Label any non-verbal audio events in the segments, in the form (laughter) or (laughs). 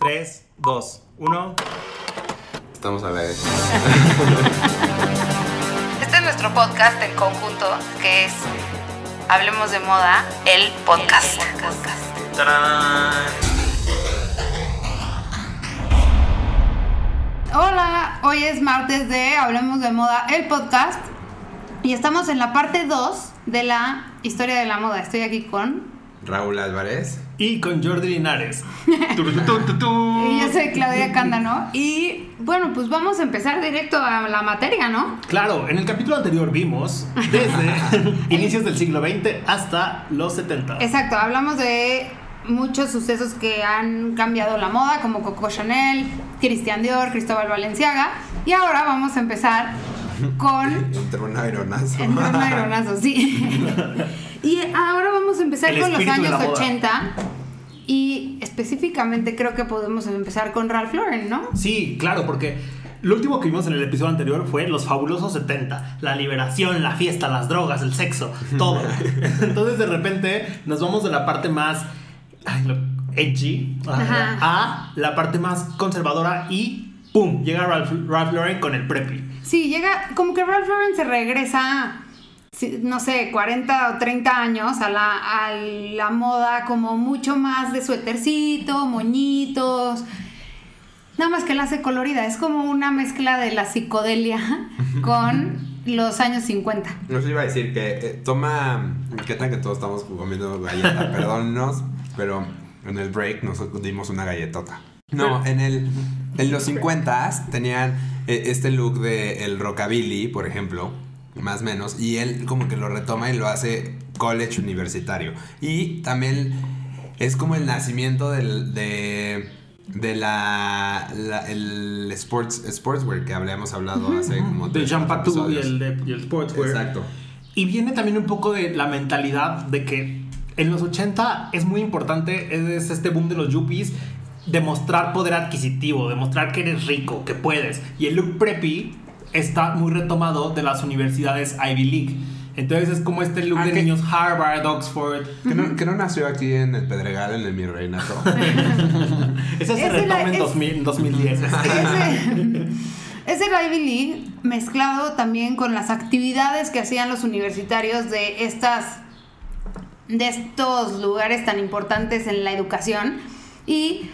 3, 2, 1. Estamos a la vez. Este es nuestro podcast en conjunto, que es Hablemos de Moda, el podcast. Hola, hoy es martes de Hablemos de Moda, el podcast. Y estamos en la parte 2 de la historia de la moda. Estoy aquí con... Raúl Álvarez. Y con Jordi Linares. (laughs) Y yo soy Claudia Cándano. Y bueno, pues vamos a empezar directo a la materia, ¿no? Claro, en el capítulo anterior vimos desde (laughs) inicios del siglo XX hasta los 70. Exacto, hablamos de muchos sucesos que han cambiado la moda, como Coco Chanel, Christian Dior, Cristóbal Valenciaga. Y ahora vamos a empezar con... (laughs) Entre un aeronazo. Entre un aeronazo, sí. (laughs) y ahora vamos a empezar El con los años la moda. 80. Y específicamente creo que podemos empezar con Ralph Lauren, ¿no? Sí, claro, porque lo último que vimos en el episodio anterior fue los fabulosos 70. La liberación, la fiesta, las drogas, el sexo, todo. (laughs) Entonces de repente nos vamos de la parte más ay, edgy Ajá. a la parte más conservadora y ¡pum! Llega Ralph, Ralph Lauren con el preppy. Sí, llega, como que Ralph Lauren se regresa, no sé, 40 o 30 años a la, a la moda como mucho más de suétercito, moñitos. Nada más que la hace colorida, es como una mezcla de la psicodelia (laughs) con los años 50. Nos iba a decir que eh, toma. ¿Qué tal que todos estamos comiendo galleta? (laughs) Perdónnos, pero en el break nos dimos una galletota. No, en el. En los 50 tenían eh, este look de el rockabilly, por ejemplo, más o menos, y él como que lo retoma y lo hace college universitario. Y también es como el nacimiento del, de, de la, la- el sports, sportswear que habíamos hablado hace como De tres, Jean cuatro Patou y el, de, y el sportswear. Exacto. Y viene también un poco de la mentalidad de que en los 80 es muy importante, es este boom de los yuppies, demostrar poder adquisitivo, demostrar que eres rico, que puedes. Y el look preppy está muy retomado de las universidades Ivy League. Entonces es como este look Ah, de que- niños Harvard, Oxford. Que no, que no nació aquí en el Pedregal, en el Mi Reinato. (laughs) Ese se Ese retoma la- en es- 2000, en 2010. Ese, ese era Ivy League mezclado también con las actividades que hacían los universitarios de estas de estos lugares tan importantes en la educación y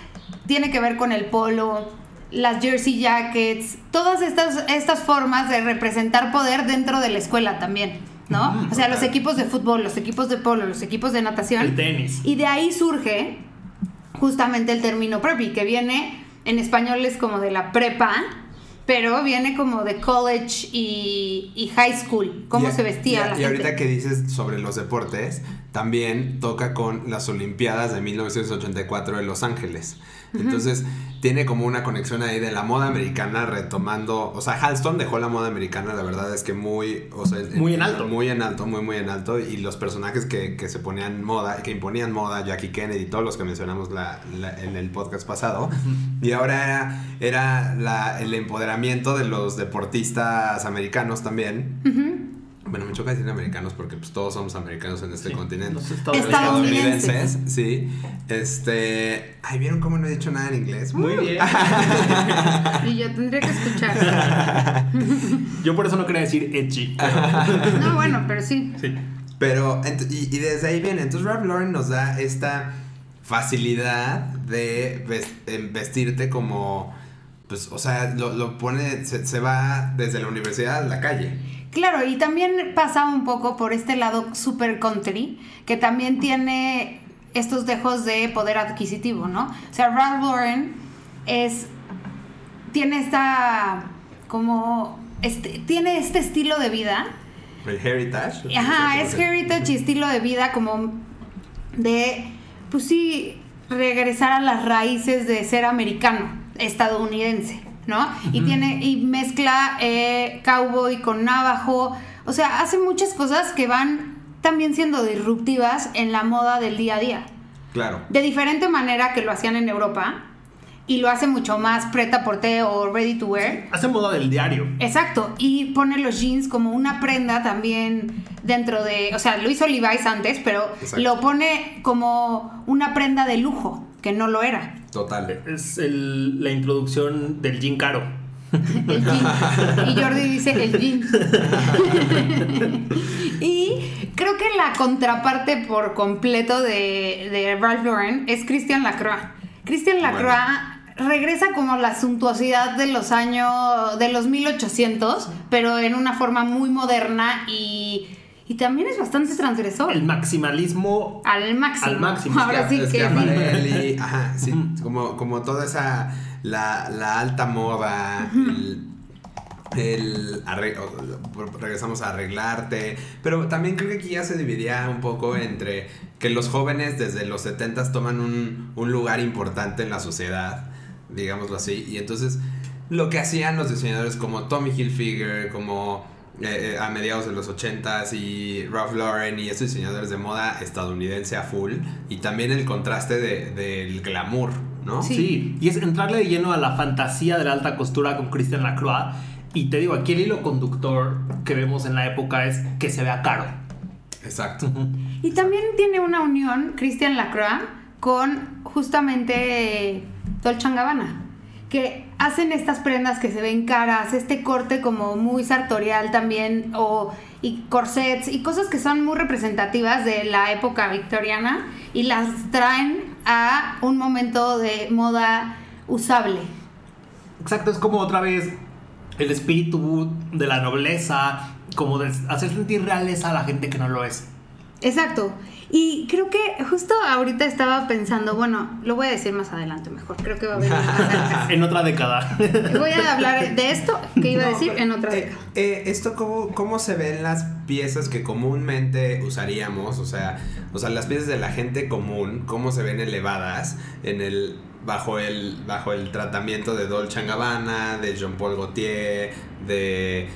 tiene que ver con el polo, las jersey jackets, todas estas, estas formas de representar poder dentro de la escuela también, ¿no? O sea, los equipos de fútbol, los equipos de polo, los equipos de natación. El tenis. Y de ahí surge justamente el término preppy, que viene en español es como de la prepa, pero viene como de college y, y high school, cómo Y- se vestía y, la y gente. ahorita que dices sobre los deportes, también toca con las Olimpiadas de 1984 de Los Ángeles. Entonces, tiene como una conexión ahí de la moda americana retomando. O sea, Halston dejó la moda americana, la verdad es que muy. O sea, Muy en alto. Muy en alto, muy, muy en alto. Y los personajes que, que se ponían moda, que imponían moda, Jackie Kennedy, todos los que mencionamos la- la- en el podcast pasado. Y ahora era, era la- el empoderamiento de los deportistas americanos también. Bueno, me choca decir americanos porque pues todos somos americanos en este Sí, continente. los estadounidenses. Estadounidenses. sí. Este, ay, ¿vieron cómo no he dicho nada en inglés? Muy Uh. bien. (laughs) Y yo tendría que escuchar. (laughs) Yo por eso no quería decir edgy. (laughs) No, bueno, pero sí. Sí. Pero, y, y desde ahí viene. Entonces, Ralph Lauren nos da esta facilidad de vestirte como, pues, o sea, lo, lo pone, se, se va desde la universidad a la calle. Claro, y también pasa un poco por este lado super country, que también tiene estos dejos de poder adquisitivo, ¿no? O sea, Ralph Lauren es. tiene esta. como. Este, tiene este estilo de vida. El heritage. Ajá, es heritage y estilo de vida como de, pues sí, regresar a las raíces de ser americano, estadounidense, ¿no? Y tiene, y mezcla eh, cowboy con navajo, o sea, hace muchas cosas que van también siendo disruptivas en la moda del día a día. Claro. De diferente manera que lo hacían en Europa, y lo hace mucho más preta porte o ready to wear. Hace moda del diario. Exacto, y pone los jeans como una prenda también dentro de, o sea, lo hizo Levi's antes, pero Exacto. lo pone como una prenda de lujo, que no lo era. Total. Es el- la introducción del jean caro. (laughs) El jean. Y Jordi dice el jean. (laughs) y creo que la contraparte por completo de, de Ralph Lauren es Christian Lacroix. Christian Lacroix regresa como la suntuosidad de los años, de los 1800, pero en una forma muy moderna y, y también es bastante transgresor. El maximalismo al máximo. Al máximo, Ahora sí que. Schiaparelli, (laughs) ajá, sí, como, como toda esa, la, la alta moda, el, regresamos a arreglarte, pero también creo que aquí ya se dividía un poco entre que los jóvenes desde los 70 toman un, un lugar importante en la sociedad, digámoslo así, y entonces lo que hacían los diseñadores como Tommy Hilfiger, como eh, eh, a mediados de los 80s y Ralph Lauren y estos diseñadores de moda estadounidense a full y también el contraste de- del glamour, ¿no? Sí. Sí. y es entrarle de lleno a la fantasía de la alta costura con Christian Lacroix. Y te digo, aquí el hilo conductor que vemos en la época es que se vea caro. Exacto. Y también tiene una unión Christian Lacroix con justamente Dolce Gabbana, que hacen estas prendas que se ven caras, este corte como muy sartorial también, o y corsets y cosas que son muy representativas de la época victoriana y las traen a un momento de moda usable. Exacto, es como otra vez el espíritu de la nobleza, como de hacer sentir realeza a la gente que no lo es. Exacto. Y creo que justo ahorita estaba pensando, bueno, lo voy a decir más adelante mejor, creo que va a haber una- (laughs) En otra década. Voy a hablar de esto que iba a decir pero, en otra eh, década. eh, esto cómo, cómo se ven las piezas que comúnmente usaríamos, o sea, o sea, las piezas de la gente común, cómo se ven elevadas en el bajo el bajo el tratamiento de Dolce Gabbana, de Jean Paul Gaultier, de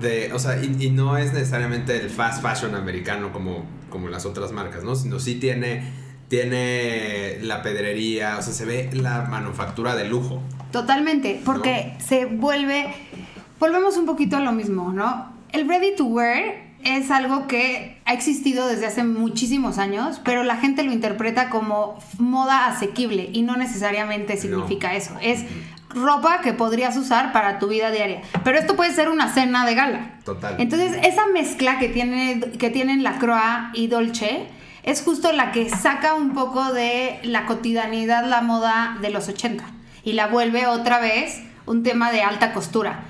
de, o sea, y, y no es necesariamente el fast fashion americano como, como las otras marcas, ¿no? Sino sí tiene, tiene la pedrería, o sea, se ve la manufactura de lujo. Totalmente, porque se vuelve, volvemos un poquito a lo mismo, ¿no? El ready to wear es algo que ha existido desde hace muchísimos años, pero la gente lo interpreta como moda asequible y no necesariamente significa eso. Es ropa que podrías usar para tu vida diaria, pero esto puede ser una cena de gala. Total. Entonces, esa mezcla que, tiene, que tienen la Croix y Dolce es justo la que saca un poco de la cotidianidad, la moda de los 80 y la vuelve otra vez un tema de alta costura.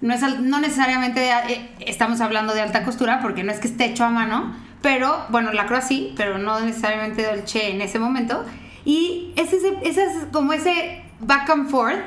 No, es, no necesariamente eh, estamos hablando de alta costura porque no es que esté hecho a mano, pero bueno, la Croix sí, pero no necesariamente Dolce en ese momento. Y es ese, ese es como ese back and forth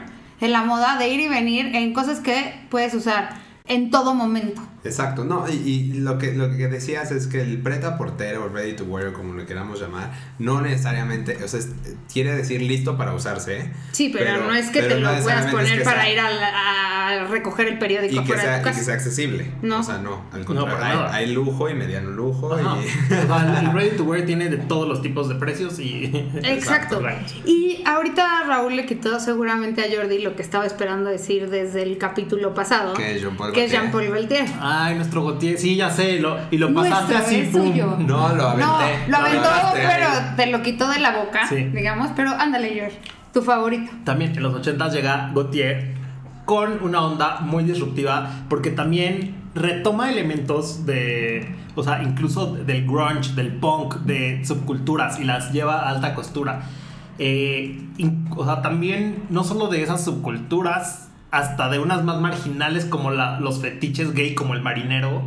en la moda de ir y venir en cosas que puedes usar en todo momento. Exacto, no, y, y lo, que, lo que decías es que el preta portero o ready to wear, como lo queramos llamar, no necesariamente, o sea, es- quiere decir listo para usarse. Sí, pero, no es que te no lo puedas es poner que para sea- ir a, la- a recoger el periódico y que, fuera sea, de y tu que casa. sea accesible. No. O sea, no, al contrario, hay, lujo y mediano lujo. Ajá. Y, (laughs) el (laughs) ready to wear tiene de todos los tipos de precios y. (laughs) Exacto. Exacto. Y ahorita Raúl le quitó seguramente a Jordi lo que estaba esperando decir desde el capítulo pasado. Que es Jean-Paul que es Gaultier. Gaultier. Ay, nuestro Gautier, sí, ya sé, lo, y lo pasaste Nuestro, así, es pum. suyo. no, lo aventé. No, lo aventó, aventaste ahí. pero te lo quitó de la boca, Sí. digamos. Pero ándale, George, tu favorito. También en los 80 llega Gautier con una onda muy disruptiva porque también retoma elementos de, o sea, incluso del grunge, del punk, de subculturas y las lleva a alta costura. Eh, in- o sea, también no solo de esas subculturas, hasta de unas más marginales como la- los fetiches gay como el marinero,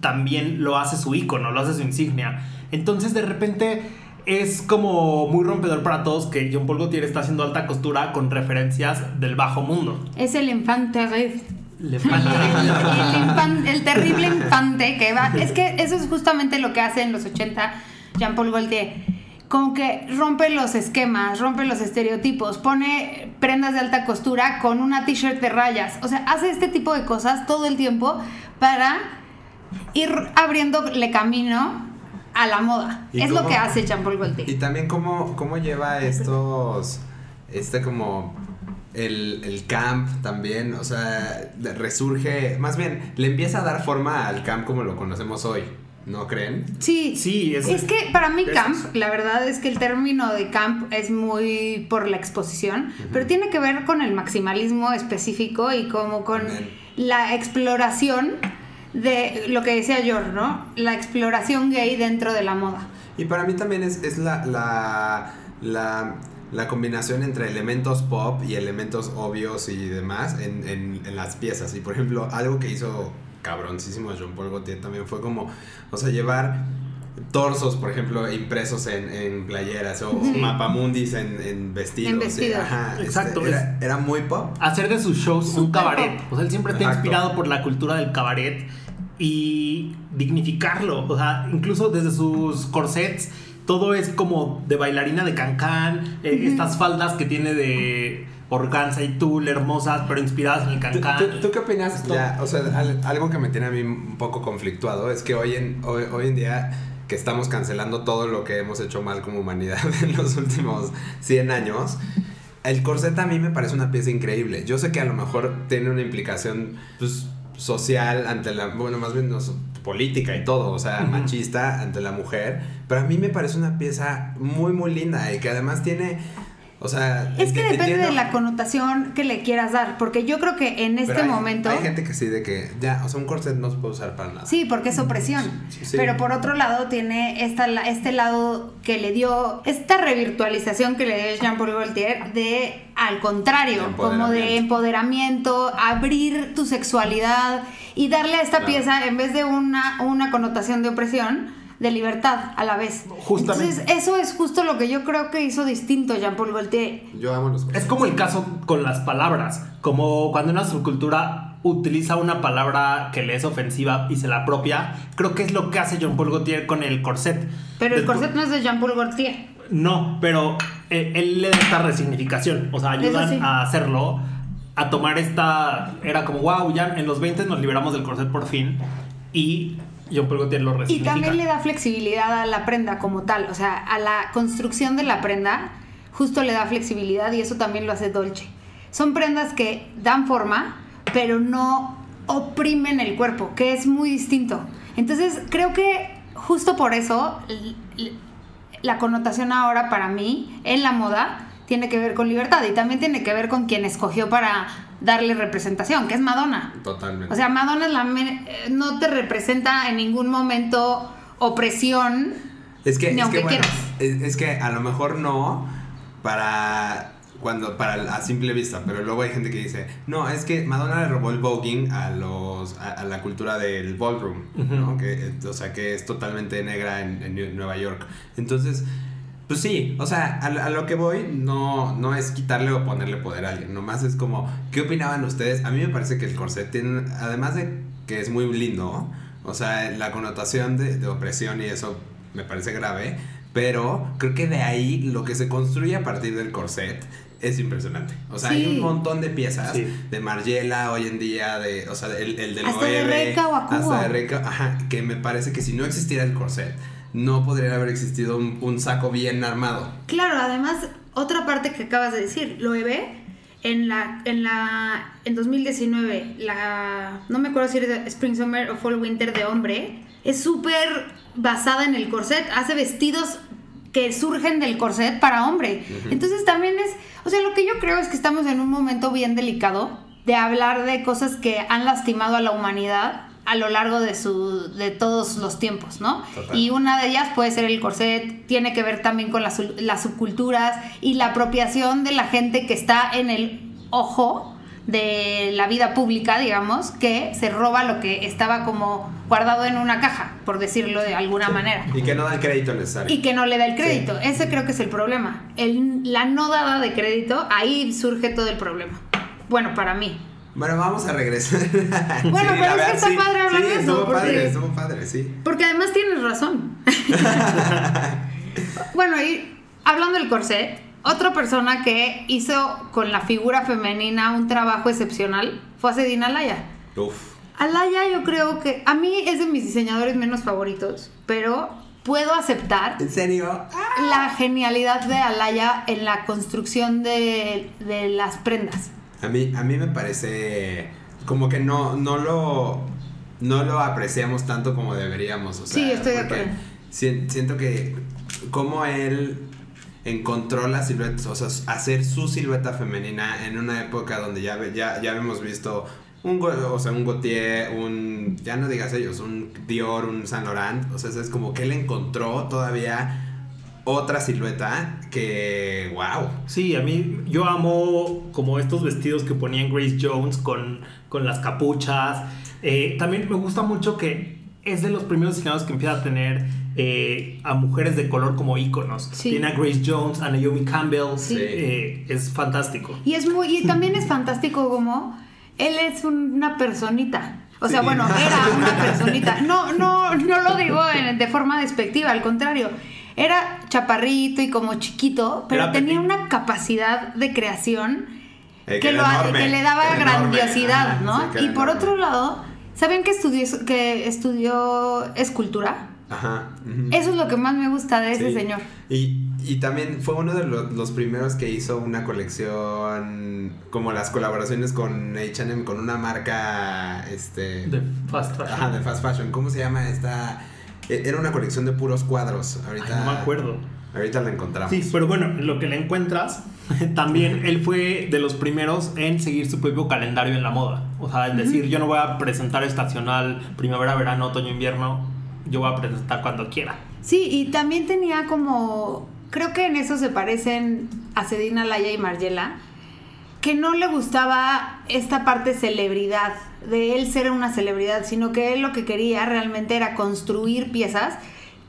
también lo hace su icono, lo hace su insignia. Entonces de repente es como muy rompedor para todos que John Paul Gaultier está haciendo alta costura con referencias del bajo mundo. Es el infante terrible. Le el, (laughs) el el terrible infante que va. Es que eso es justamente lo que hace en los 80 Jean-Paul Gaultier. Como que rompe los esquemas, rompe los estereotipos, pone prendas de alta costura con una t-shirt de rayas. O sea, hace este tipo de cosas todo el tiempo para ir abriéndole camino a la moda. ¿Y Es lo que hace Jean-Paul Gaultier. Y también cómo, cómo lleva estos, este como el, el camp también, o sea, resurge, más bien, le empieza a dar forma al camp como lo conocemos hoy, ¿No creen? Sí, Sí, es- es, que para mí camp, la verdad es que el término de camp es muy por la exposición, pero tiene que ver con el maximalismo específico y como con la exploración de lo que decía George, ¿no? La exploración gay dentro de la moda. Y para mí también es, es la, la, la, la combinación entre elementos pop y elementos obvios y demás en, en, en las piezas. Y por ejemplo, algo que hizo cabroncísimo Jean Paul Gaultier también fue como, o sea, llevar torsos, por ejemplo, impresos en, en playeras o Sí. mapamundis en, en vestidos. En vestidos. Ajá, este, Exacto, era, era muy pop. hacer de sus shows un cabaret. pop. O sea, él siempre está inspirado por la cultura del cabaret y dignificarlo. O sea, incluso desde sus corsets, todo es como de bailarina de cancán, eh, estas faldas que tiene de organza y tul hermosas, pero inspiradas en el ¿Tú, cancán. tú- tú qué opinas? Ya, o sea, al- algo que me tiene a mí un poco conflictuado es que hoy en, hoy, hoy en día que estamos cancelando todo lo que hemos hecho mal como humanidad (laughs) en los últimos 100 años, el corset a mí me parece una pieza increíble. Yo sé que a lo mejor tiene una implicación pues, social ante la, bueno, más bien no, política y todo, o sea, machista ante la mujer, pero a mí me parece una pieza muy, muy linda y que además tiene, o sea... Es que depende de la connotación que le quieras dar, porque yo creo que en este pero hay- momento... Hay gente que sí, de que ya, o sea, un corset no se puede usar para nada. Sí, porque es opresión. Sí. Pero por otro lado tiene esta, este lado que le dio, esta revirtualización que le dio Jean-Paul Gaultier de, al contrario, De como de empoderamiento, abrir tu sexualidad y darle a esta Claro. pieza, en vez de una, una connotación de opresión, de libertad a la vez. Justamente. Entonces, eso es justo lo que yo creo que hizo distinto Jean-Paul Gaultier. Yo amo los. Es como el caso con las palabras, como cuando una subcultura utiliza una palabra que le es ofensiva y se la apropia, creo que es lo que hace John Paul Gaultier con el corset. Pero el corset no es de Jean-Paul Gaultier. No, pero eh, él le da esta resignificación, o sea, ayudan sí. a hacerlo, a tomar esta... Era como, wow, ya en los 20 nos liberamos del corset por fin y John Paul Gaultier lo Y resignifica. también le da flexibilidad a la prenda como tal, o sea, a la construcción de la prenda, justo le da flexibilidad y eso también lo hace Dolce. Son prendas que dan forma, pero no oprimen el cuerpo, que es muy distinto. Entonces, creo que justo por eso la connotación ahora para mí en la moda tiene que ver con libertad y también tiene que ver con quien escogió para darle representación, que es Madonna. Totalmente. O sea, Madonna es la eh, no te representa en ningún momento opresión. es que, ni es aunque que bueno, quieras. es, es que a lo mejor no para cuando para a simple vista, pero luego hay gente que dice, no, es que Madonna le robó el voguing a los a, a la cultura del ballroom, ¿no? Que, eh, o sea, que es totalmente negra en, en Nueva York. Entonces, pues sí, o sea, a, a lo que voy no, no es quitarle o ponerle poder a alguien, nomás es como, ¿qué opinaban ustedes? A mí me parece que el corset tiene, además de que es muy lindo, o sea, la connotación de, de opresión y eso me parece grave, pero creo que de ahí lo que se construye a partir del corset es impresionante. O sea, hay un montón de piezas Sí. de Margiela hoy en día, de, o sea, el, el del Hasta de Reika Wakubo. hasta de Reika, ajá, que me parece que si no existiera el corset, no podría haber existido un, un saco bien armado. Claro, además, otra parte que acabas de decir, Loewe, en la, en la, en 2019, la, no me acuerdo si era Spring Summer o Fall Winter de hombre, es súper basada en el corset, hace vestidos que surgen del corset para hombre. Entonces también es, o sea, lo que yo creo es que estamos en un momento bien delicado de hablar de cosas que han lastimado a la humanidad a lo largo de su de todos los tiempos, ¿no? Total. Y una de ellas puede ser el corset, tiene que ver también con las, subculturas y la apropiación de la gente que está en el ojo de la vida pública, digamos, que se roba lo que estaba como guardado en una caja, por decirlo de alguna manera. Y que no da el crédito necesario. Y que no le da el crédito. Ese creo que es el problema. El- la no dada de crédito, ahí surge todo el problema. Bueno, para mí. Bueno, vamos a regresar. (laughs) Bueno, pero es que está padre hablar sí, de eso, Estuvo porque- padre, estuvo padre, sí. Porque además tienes razón. (laughs) bueno, y hablando del corset, otra persona que hizo con la figura femenina un trabajo excepcional fue Sedina Alaya. Uf. Alaya yo creo que a mí es de mis diseñadores menos favoritos, pero puedo aceptar ¿En serio? la genialidad de Alaya en la construcción de, de las prendas. A mí, a mí me parece como que no, no lo... no lo apreciamos tanto como deberíamos. O sea, Sí, estoy de acuerdo. si- Siento que como él encontró la silueta, o sea, hacer su silueta femenina en una época donde ya, ya, ya hemos visto un, o sea, un Gautier, un, ya no digas ellos, un Dior, un Saint Laurent, o sea, es como que él encontró todavía otra silueta que, wow. Sí, a mí yo amo como estos vestidos que ponían Grace Jones con, con las capuchas. Eh, también me gusta mucho que es de los primeros diseñadores que empieza a tener eh, a mujeres de color como íconos. Sí. Tiene a Grace Jones, a Naomi Campbell. Sí. Eh, es fantástico. Y es muy, y también es fantástico como él es una personita. O sea, Sí. bueno, era una (laughs) personita. No, no, no lo digo en- de forma despectiva, al contrario. Era chaparrito y como chiquito, pero Era tenía una capacidad de creación Eh, que, era lo, enorme, que le daba enorme. grandiosidad, ¿no? sí, y por enorme. otro lado, ¿saben que estudió, que estudió escultura? Ajá. Eso es lo que más me gusta de ese Sí. señor. Y, y también fue uno de lo- los primeros que hizo una colección, como las colaboraciones con HM, con una marca, este... De fast fashion. Ajá, de fast fashion. ¿Cómo se llama esta? E- Era una colección de puros cuadros. Ay, Ahorita, no me acuerdo. Ahorita la encontramos. Sí, pero bueno, lo que le encuentras, (laughs) también él fue de los primeros en seguir su propio calendario en la moda. O sea, en decir, yo no voy a presentar estacional primavera, verano, otoño, invierno, yo voy a presentar cuando quiera. Sí, y también tenía como. Creo que en eso se parecen a Sedina Laya y Margiela. Que no le gustaba esta parte celebridad, de él ser una celebridad, sino que él lo que quería realmente era construir piezas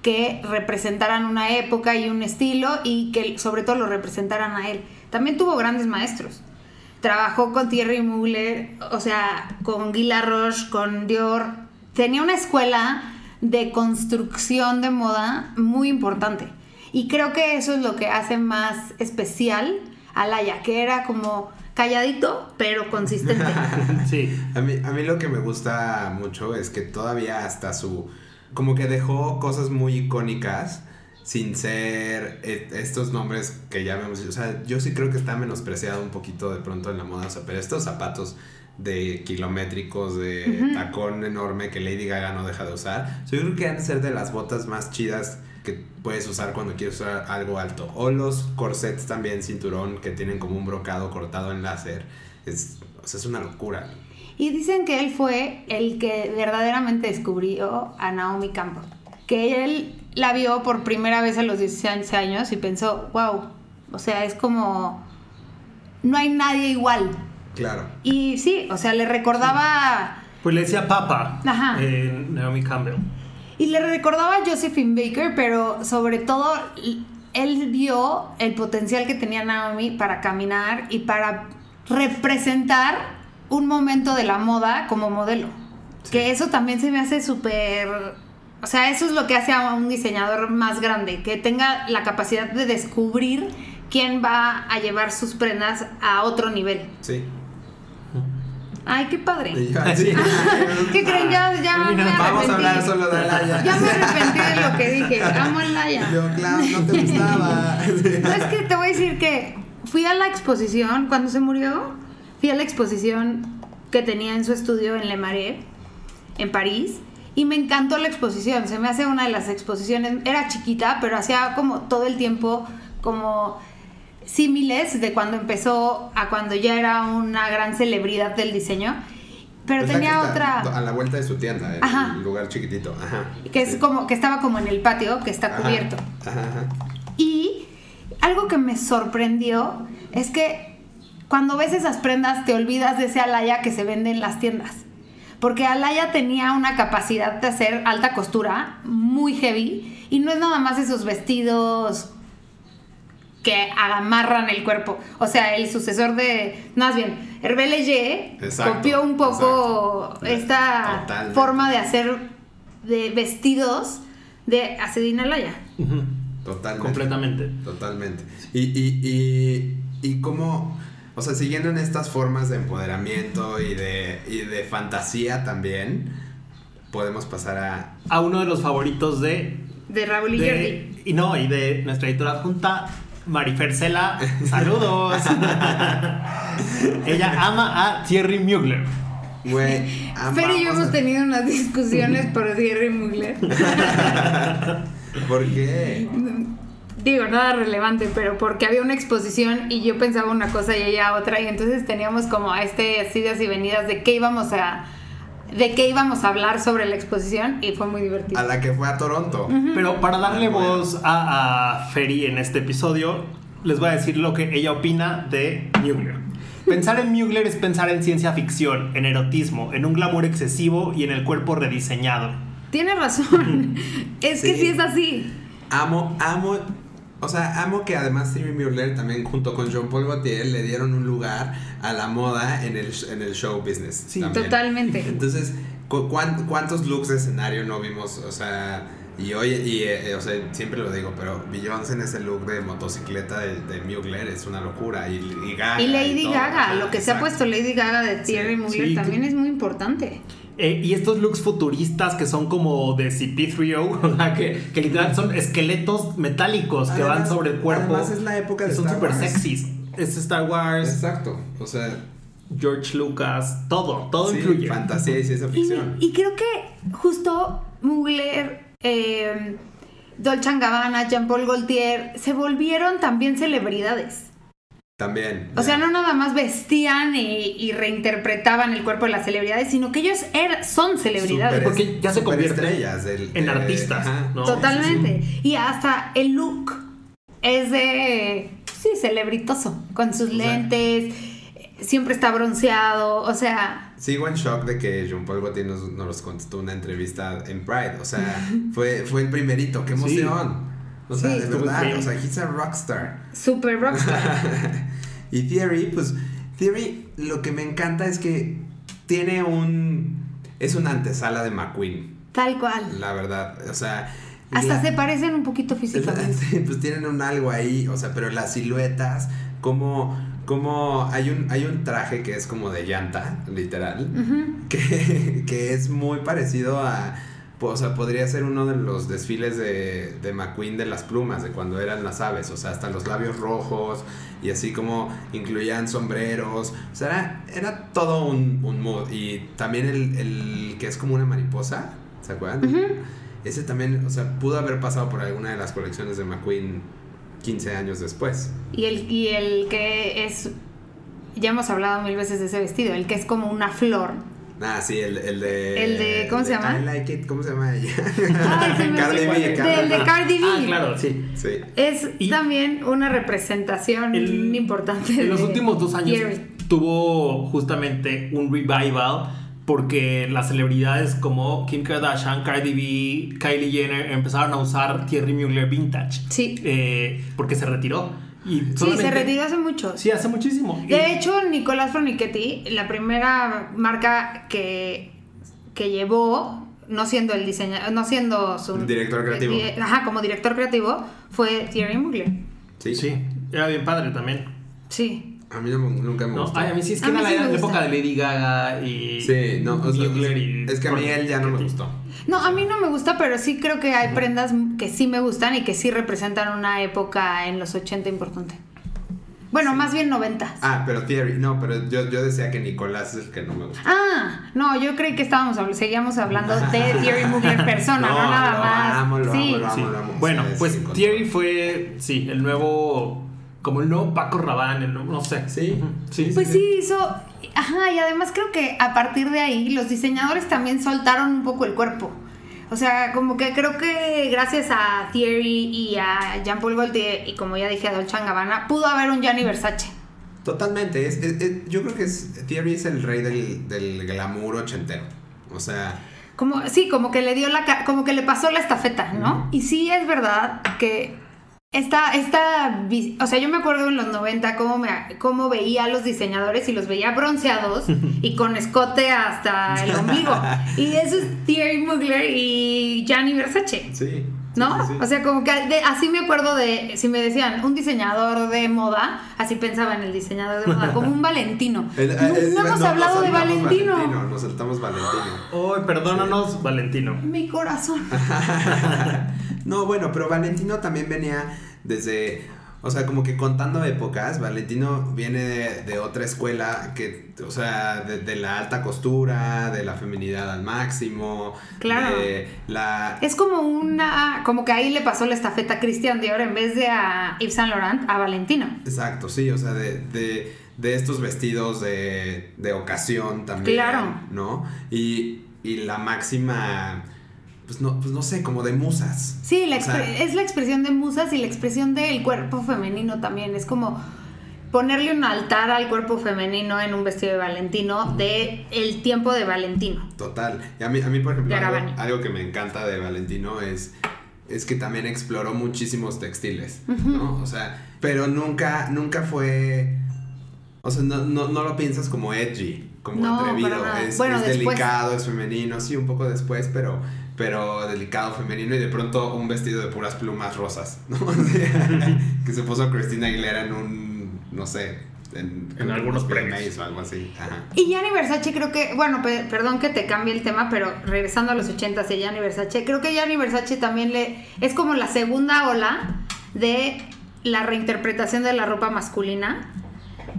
que representaran una época y un estilo y que sobre todo lo representaran a él. También tuvo grandes maestros. Trabajó con Thierry Mugler, o sea, con Guy Laroche, con Dior. Tenía una escuela de construcción de moda muy importante. Y creo que eso es lo que hace más especial a Laia, que era como calladito, pero consistente. (laughs) Sí. A mí, a mí lo que me gusta mucho es que todavía hasta su... Como que dejó cosas muy icónicas sin ser eh, estos nombres que ya vemos. O sea, yo sí creo que está menospreciado un poquito de pronto en la moda. O sea, pero estos zapatos de kilométricos, de tacón enorme que Lady Gaga no deja de usar. Yo creo que han de ser de las botas más chidas que puedes usar cuando quieres usar algo alto. O los corsets también, cinturón, que tienen como un brocado cortado en láser. Es, o sea, es una locura. Y dicen que él fue el que verdaderamente descubrió a Naomi Campbell. Que él la vio por primera vez a los 16 años y pensó, wow, o sea, es como... No hay nadie igual. Claro. Y sí, o sea, le recordaba... Pues le decía Papa, Ajá. eh, Naomi Campbell. Y le recordaba a Josephine Baker, pero sobre todo él vio el potencial que tenía Naomi para caminar y para representar un momento de la moda como modelo. Que eso también se me hace súper... O sea, eso es lo que hace a un diseñador más grande, que tenga la capacidad de descubrir quién va a llevar sus prendas a otro nivel. Sí. Ay, qué padre. (laughs) Sí. (laughs) ¿Qué creen? Ya, ya me Mira, Vamos a hablar solo de Laia. Ya me arrepentí de lo que dije. Amo a Laia. Yo, claro, no te gustaba. (laughs) No, es que te voy a decir que fui a la exposición cuando se murió. Fui a la exposición que tenía en su estudio en Le Marais, en París. Y me encantó la exposición. Se me hace una de las exposiciones. Era chiquita, pero hacía como todo el tiempo como símiles de cuando empezó a cuando ya era una gran celebridad del diseño. Pero tenía otra. A la vuelta de su tienda, Ajá. un lugar chiquitito. Ajá. que es Sí. como que estaba como en el patio que está cubierto Ajá, ajá. y algo que me sorprendió es que cuando ves esas prendas te olvidas de ese Alaya que se vende en las tiendas porque Alaya tenía una capacidad de hacer alta costura muy heavy y no es nada más esos vestidos que amarran el cuerpo. O sea, el sucesor de, más bien, Hervé Leger Exacto, copió un poco exacto. esta Totalmente. forma de hacer de vestidos de Acedina Alaya. Ujú. Totalmente. Completamente. Totalmente. Y, y, y, y cómo, o sea, siguiendo en estas formas de empoderamiento y de, y de fantasía también, podemos pasar a... A uno de los favoritos de De Raúl y de- Jordi. y no, y de nuestra editora junta, Marifer Cela. (laughs) Saludos. (laughs) Ella ama a Thierry Mugler. Güey, Fer y yo hemos tenido unas discusiones por Thierry Mugler. (laughs) ¿Por qué? Digo, nada relevante, pero porque había una exposición y yo pensaba una cosa y ella otra, y entonces teníamos como a este así idas y venidas de qué íbamos a de qué íbamos a hablar sobre la exposición y fue muy divertido. A la que fue a Toronto. Pero para darle Ah, bueno. voz a, a Ferry en este episodio, les voy a decir lo que ella opina de Mugler. Pensar en Mugler es pensar en ciencia ficción, en erotismo, en un glamour excesivo y en el cuerpo rediseñado. Tienes razón. es que Sí. sí es así. Amo, amo. O sea, amo que además Stevie Mueller también junto con Jean Paul Gaultier le dieron un lugar a la moda en el, en el show business. Sí, también. Totalmente. Entonces, cu- cuán- ¿cuántos looks de escenario no vimos? O sea, y hoy, y, eh, o sea, siempre lo digo, pero Beyoncé en ese look de motocicleta de, de Mugler es una locura. Y, y Gaga. Y Lady. Gaga, lo que se ha puesto Lady Gaga de Thierry Mugler sí, también es muy importante. Eh, y estos looks futuristas que son como de CP3O, (laughs) o sea, que, que literal son esqueletos metálicos que van sobre el cuerpo. además es la época de Son Star súper Wars. sexys. Es Star Wars, Exacto. O sea, George Lucas, todo, todo sí, influye. fantasía y ciencia Y, ficción. y creo que justo Mugler, eh, Dolce Gabbana, Jean-Paul Gaultier se volvieron también celebridades. También. O sea, no nada más vestían y, y reinterpretaban el cuerpo de las celebridades, sino que ellos er- son celebridades. Porque ya se convierten del- en de- artistas, ajá. ¿no? Totalmente. Y hasta el look es de, sí, celebritoso, con sus O sea- lentes, siempre está bronceado, o sea, Sigo en shock de que Jean Paul Gaultier nos, nos contestó una entrevista en Pride. O sea, (laughs) fue, fue el primerito. ¡Qué Sí. emoción! O sea, Sí. de verdad. O sea, he's a rockstar. super rockstar. (laughs) y Theory, pues, Theory, lo que me encanta es que tiene un. Es una antesala de McQueen, Tal cual. la verdad. O sea. Hasta la- se parecen un poquito (laughs) físicamente. pues tienen un algo ahí, o sea, pero las siluetas, como, como hay un, hay un traje que es como de llanta, literal, que, (laughs) que es muy parecido a, o sea, podría ser uno de los desfiles de, de McQueen de las plumas, de cuando eran las aves, o sea, hasta los labios rojos y así como incluían sombreros, o sea, era, era todo un, un mood y también el, el que es como una mariposa, ¿se acuerdan? Ese también, o sea, pudo haber pasado por alguna de las colecciones de McQueen 15 años después. Y el, y el que es, ya hemos hablado mil veces de ese vestido, el que es como una flor. Ah, sí, el, el de... El de- ¿cómo se llama? I like it, ¿cómo se llama ella? Me Cardi. B, Del de. Cardi B. Ah, claro, sí. Sí. Es Y- también una representación El- importante. En los últimos dos años tuvo justamente un revival porque las celebridades como Kim Kardashian, Cardi B, Kylie Jenner empezaron a usar Thierry Mugler Vintage. Sí. Eh, porque se retiró. Y Sí, se retiró hace mucho. Sí, hace muchísimo. Y- De hecho, Nicolás Fronichetti, la primera marca que, que llevó, no siendo el diseñador, no siendo su Director creativo. eh, Ajá, como director creativo, fue Thierry Mugler. Sí. Sí, era bien padre también. Sí. A mí no me- nunca me No, gustó. ay, a mí sí es que A era la, sí la época de Lady Gaga y. Sí, no, o sea, Mugler y- es que a mí él ya no me gustó. No, a mí no me gusta, pero sí creo que hay prendas que sí me gustan y que sí representan una época en los 80 importante. Bueno, más bien 90. Ah, pero Thierry, no, pero yo, yo decía que Nicolás es el que no me gusta. Ah, no, yo creí que estábamos seguíamos hablando de Thierry Mugler persona, (laughs) no, nada lo más. amo, lo sí. amo, lo amo, Sí. lo amo. Bueno, pues. Thierry fue, sí, el nuevo, como el nuevo Paco Rabanne, nuevo- no sé. Sí. Sí. Pues sí, hizo. Ajá, y además creo que a partir de ahí los diseñadores también soltaron un poco el cuerpo. O sea, como que creo que gracias a Thierry y a Jean-Paul Gaultier y como ya dije a Dolce Gabbana, pudo haber un Gianni Versace. Totalmente. Es, es- es- yo creo que es, Thierry es el rey del, del glamour ochentero. O sea, Como, sí, como que le dio la como que le pasó la estafeta, ¿no? Y sí es verdad que esta, esta, o sea, yo me acuerdo en los 90 cómo, me, cómo veía a los diseñadores y los veía bronceados (laughs) y con escote hasta el ombligo. (laughs) Y eso es Thierry Mugler y Gianni Versace. sí. ¿No? sí, sí. O sea, como que de- así me acuerdo de, si me decían un diseñador de moda, así pensaba en el diseñador de moda, como un Valentino. (laughs) El- no, el- no hemos nos hablado de saltamos Valentino. Nos saltamos Valentino. Ay, perdónanos, Valentino. Mi corazón. (laughs) no, bueno, pero Valentino también venía desde. O sea, como que contando épocas, Valentino viene de, de otra escuela que, o sea, de, de la alta costura, de la feminidad al máximo, Claro. de la... Es como una. Como que ahí le pasó la estafeta a Christian Dior en vez de a Yves Saint Laurent, a Valentino. Exacto, sí, o sea, de, de, de estos vestidos de, de ocasión también. Claro. ¿No? Y, y la máxima, pues no, pues no sé, como de musas. Sí, la O sea, expre- es la expresión de musas y la expresión del cuerpo femenino también. Es como ponerle un altar al cuerpo femenino en un vestido de Valentino de el tiempo de Valentino. Total. Y a mí, a mí por ejemplo, algo, que me encanta de Valentino es, es que también exploró muchísimos textiles, ¿no? O sea, pero nunca, nunca fue... O sea, no, no, no lo piensas como edgy, como No, atrevido. Es, Bueno, es delicado, es femenino, sí, un poco después, pero, pero delicado, femenino y de pronto un vestido de puras plumas rosas, ¿no? (laughs) O sea, que se puso Cristina Aguilera en un, no sé, en, En algunos unos premios. O algo así. Ajá. Y Gianni Versace creo que, bueno, pe- perdón que te cambie el tema, pero regresando a los 80 y Gianni Versace, creo que Gianni Versace también le es como la segunda ola de la reinterpretación de la ropa masculina.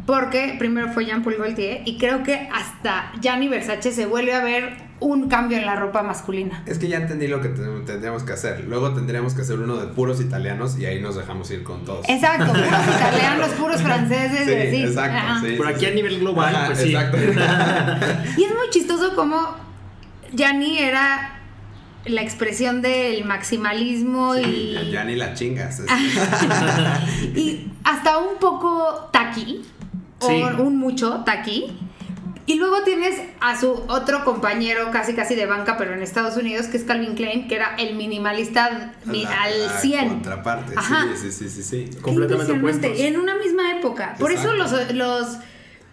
Porque primero fue Jean Paul Gaultier y creo que hasta Gianni Versace se vuelve a ver un cambio en la ropa masculina. Es que ya entendí lo que ten- tendríamos que hacer. Luego tendríamos que hacer uno de puros italianos y ahí nos dejamos ir con todos. Exacto, puros (laughs) italianos, puros franceses, Sí, y así. exacto, sí. Por aquí a nivel global, Ajá, pues sí. exacto. (laughs) Y es muy chistoso como Gianni era la expresión del maximalismo Sí, y, ya ni la chingas. (laughs) y hasta un poco taqui, Sí. o un mucho taqui. Y luego tienes a su otro compañero casi casi de banca, pero en Estados Unidos, que es Calvin Klein, que era el minimalista mi- La- al la 100. Contraparte, Ajá. sí, sí, sí, sí, Completamente opuestos. En una misma época. Por eso los, los,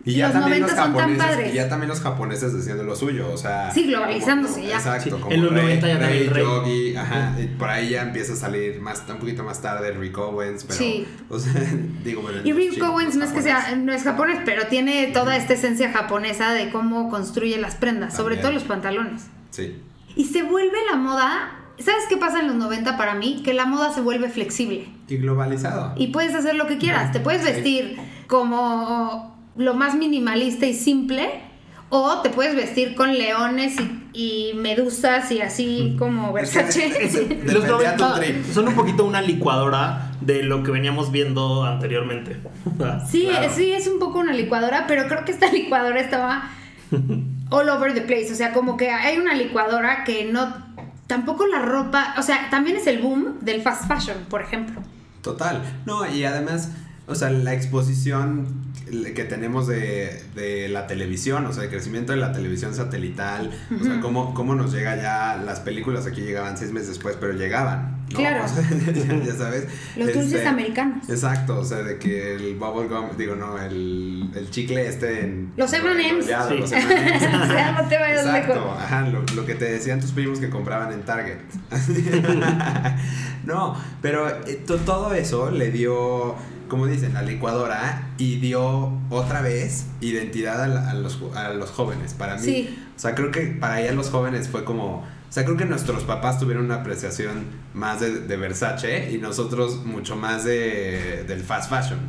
Y ya los también 90 los japoneses, y ya también los japoneses haciendo lo suyo, o sea, Sí, globalizándose como- ya. Exacto, Sí, como en los Rey, 90 ya Rey, también Rey. Yogi, ajá, y por ahí ya empieza a salir más un poquito más tarde Rick Owens, pero Sí. o sea, (laughs) digo, bueno, Y Rick chicos, Owens no es que sea, no es japonés, pero tiene toda esta esencia japonesa de cómo construye las prendas, sobre todo los pantalones. Sí. Y se vuelve la moda. ¿Sabes qué pasa en los 90 para mí? Que la moda se vuelve flexible. Y globalizado. Y puedes hacer lo que quieras. Te puedes vestir como lo más minimalista y simple. O te puedes vestir con leones y, y medusas y así como Versace. Es- es- (laughs) Los 90 trip. son un poquito una licuadora de lo que veníamos viendo anteriormente. (laughs) Sí, Claro. sí, es un poco una licuadora, pero creo que esta (laughs) licuadora estaba all over the place. O sea, como que hay una licuadora que no. Tampoco la ropa. O sea, también es el boom del fast fashion, por ejemplo. Total. No, y además, o sea, la exposición que tenemos de, de la televisión, o sea, el crecimiento de la televisión satelital, o sea, cómo, cómo nos llega ya, las películas aquí llegaban seis meses después, pero llegaban. ¿no? Claro. (laughs) O sea, ya, ya sabes. Los dulces Este, americanos. Exacto, o sea, de que el bubble gum, digo, no, el, el chicle este en... Los M&Ms. Sí. los (laughs) M&Ms. O sea, no te vayas Exacto, lejos. ajá, lo, lo que te decían tus primos que compraban en Target. (laughs) no, pero eh, to- todo eso le dio, como dicen, la licuadora y dio otra vez identidad a, la- a los, a los jóvenes. Para mí, Sí. o sea, creo que para ella los jóvenes fue como... O sea, creo que nuestros papás tuvieron una apreciación más de, de Versace y nosotros mucho más de, del fast fashion.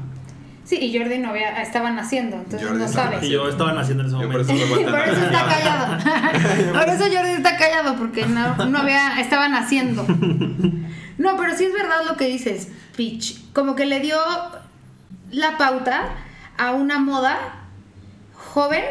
Sí, y Jordi no había, estaba naciendo, entonces Jordi no sabe. Y yo estaba naciendo en ese Yo por momento. eso (laughs) Por eso está callado. (laughs) Por eso Jordi está callado, porque no, no había, estaba naciendo. (laughs) No, pero sí es verdad lo que dices, Peach. Como que le dio la pauta a una moda joven,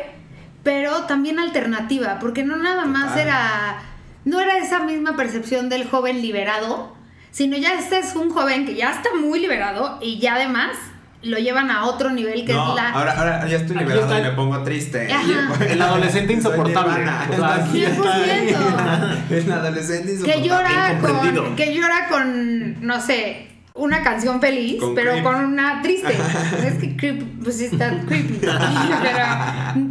pero también alternativa, porque no nada más Total. era, no era esa misma percepción del joven liberado, sino ya este es un joven que ya está muy liberado y ya además lo llevan a otro nivel que no, es la... ahora, ahora ya estoy liberado está y me pongo triste. Ajá. (laughs) El adolescente insoportable. O sea, (laughs) aquí está 100%. (laughs) El adolescente que insoportable. llora incomprendido. con que llora con no sé una canción feliz Con pero creep. con una triste. Es que creep pues está creepy. (laughs) Pero,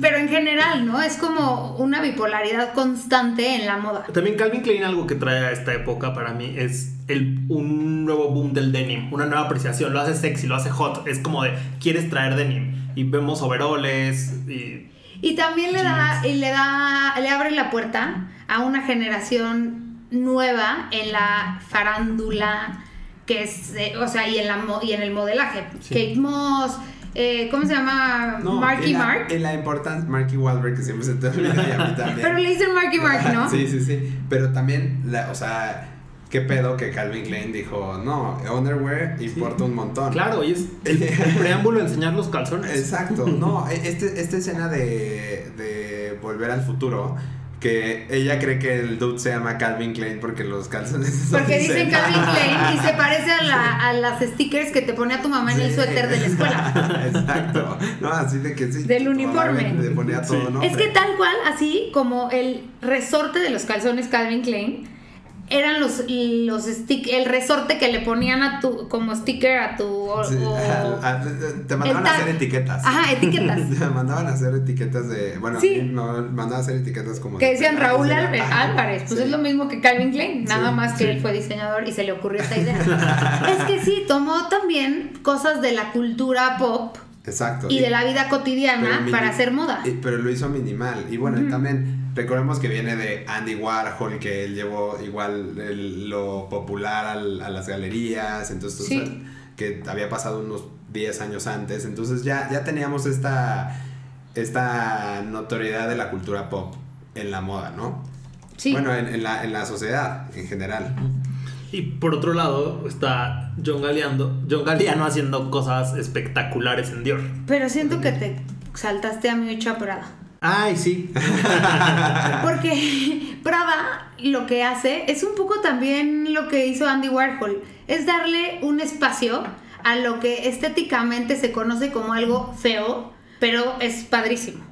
pero en general no es como una bipolaridad constante en la moda. También Calvin Klein algo que trae a esta época para mí es el, un nuevo boom del denim, una nueva apreciación, lo hace sexy, lo hace hot, es como de quieres traer denim y vemos overoles y y también le da y le da le abre la puerta a una generación nueva en la farándula que es, eh, o sea, y en, la, mo- y en el modelaje. Kate Moss, eh, ¿cómo se llama? Marky la, Mark. Y la importante, Marky Wahlberg, que siempre se te olvida (laughs) también. Pero le dicen Marky Mark, ¿no? (laughs) sí, sí, sí. Pero también, la, o sea, qué pedo que Calvin Klein dijo, no, underwear importa un montón. Claro, y es el, el preámbulo de enseñar los calzones. Exacto, no, (laughs) e- este, esta escena de, de Volver al Futuro, que ella cree que el dude se llama Calvin Klein porque los calzones son Porque dicen. Calvin Klein y se parece a, la- (laughs) a las stickers que te pone a tu mamá en el suéter de la escuela. (laughs) Exacto. No, así de que sí. Del uniforme. Le ponía todo, Sí. ¿no? Es que tal cual, así como el resorte de los calzones Calvin Klein, eran los, los stick, el resorte que le ponían a tu, como sticker a tu... o- Sí, o- (laughs) al- al- te mandaban a hacer etiquetas. Ajá, etiquetas. (laughs) Te mandaban a hacer etiquetas de. Bueno, Sí. no, mandaban a hacer etiquetas como. Que de decían Raúl Ajá, Álvarez, pues sí. es lo mismo que Calvin Klein, nada más que él fue diseñador y se le ocurrió esta idea. (laughs) es que sí, tomó también cosas de la cultura pop Exacto. y de la vida cotidiana para hacer moda. y- pero lo hizo minimal. Y bueno, también recordemos que viene de Andy Warhol, que él llevó igual el- lo popular al- a las galerías. Entonces, Sí. o sea, que había pasado unos 10 años antes. Entonces ya, ya teníamos esta, esta notoriedad de la cultura pop en la moda, ¿no? Sí. Bueno, en, en la, en la sociedad en general. Y por otro lado está John Galliano, John Galliano haciendo cosas espectaculares en Dior. Pero siento que te saltaste a mi hecho Prada. Ay, sí. (laughs) Porque (laughs) Prada lo que hace es un poco también lo que hizo Andy Warhol, es darle un espacio a lo que estéticamente se conoce como algo feo, pero es padrísimo.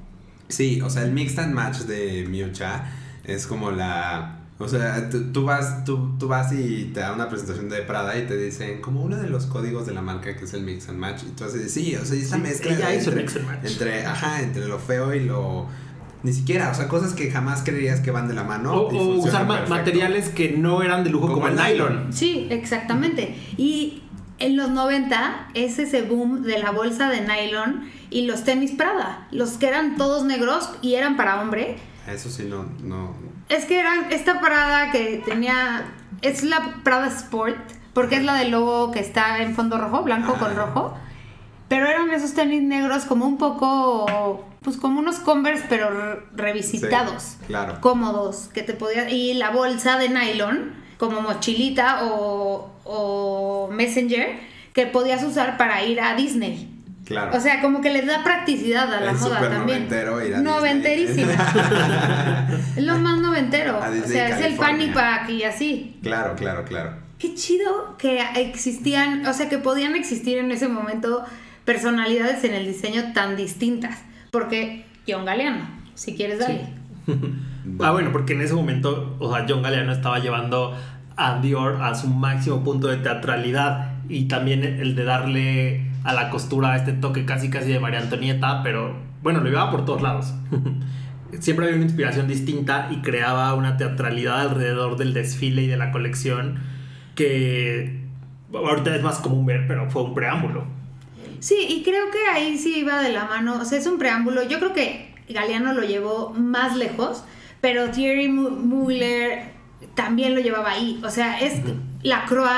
Sí, o sea, el mix and match de Miucha es como la... O sea, tú, tú vas, tú, tú vas y te da una presentación de Prada y te dicen como uno de los códigos de la marca que es el mix and match. Y tú haces, sí, o sea, y esa Sí, mezcla ella hizo entre, mix and match. entre, ajá, entre lo feo y lo... Ni siquiera, o sea, cosas que jamás creerías que van de la mano. o usar ma- perfecto. materiales que no eran de lujo Como como, el el nylon. Sí, exactamente. Y en los 90 es ese boom de la bolsa de nylon y los tenis Prada, los que eran todos negros y eran para hombre. Eso sí, no, no... Es que eran esta Prada que tenía, es la Prada Sport, porque es la del logo que está en fondo rojo, blanco con Ah. rojo. Pero eran esos tenis negros como un poco, pues como unos Converse, pero re- revisitados. Sí, claro. Cómodos, que te podías... Y la bolsa de nylon, como mochilita o, o messenger, que podías usar para ir a Disney. Claro. O sea, como que le da practicidad a la Es moda también. noventero ir a Disney. Noventerísimo. (laughs) es lo más noventero. A O sea, es el fanny pack y así. claro, claro, claro. Qué chido que existían, o sea, que podían existir en ese momento personalidades en el diseño tan distintas. Porque John Galeano, si quieres, dale. (laughs) Ah, bueno, porque en ese momento, o sea, John Galliano estaba llevando a Dior a su máximo punto de teatralidad y también el de darle a la costura este toque casi casi de María Antonieta, pero bueno, lo llevaba por todos lados. (laughs) Siempre había una inspiración distinta y creaba una teatralidad alrededor del desfile y de la colección que ahorita es más común ver, pero fue un preámbulo. Sí, y creo que ahí sí iba de la mano. O sea, es un preámbulo. Yo creo que Galeano lo llevó más lejos, pero Thierry Mu- Mugler también lo llevaba ahí. O sea, es la Croix.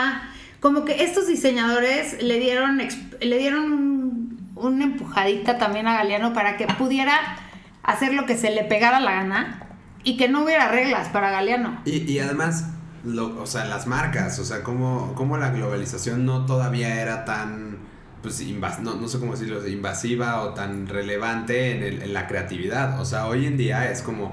Como que estos diseñadores le dieron, le dieron un- una empujadita también a Galeano para que pudiera hacer lo que se le pegara la gana y que no hubiera reglas para Galeano. Y, además, o sea, las marcas, o sea, cómo, cómo la globalización no todavía era tan, pues, invas- no, no sé cómo decirlo, invasiva o tan relevante en, el- en la creatividad. O sea, hoy en día es como,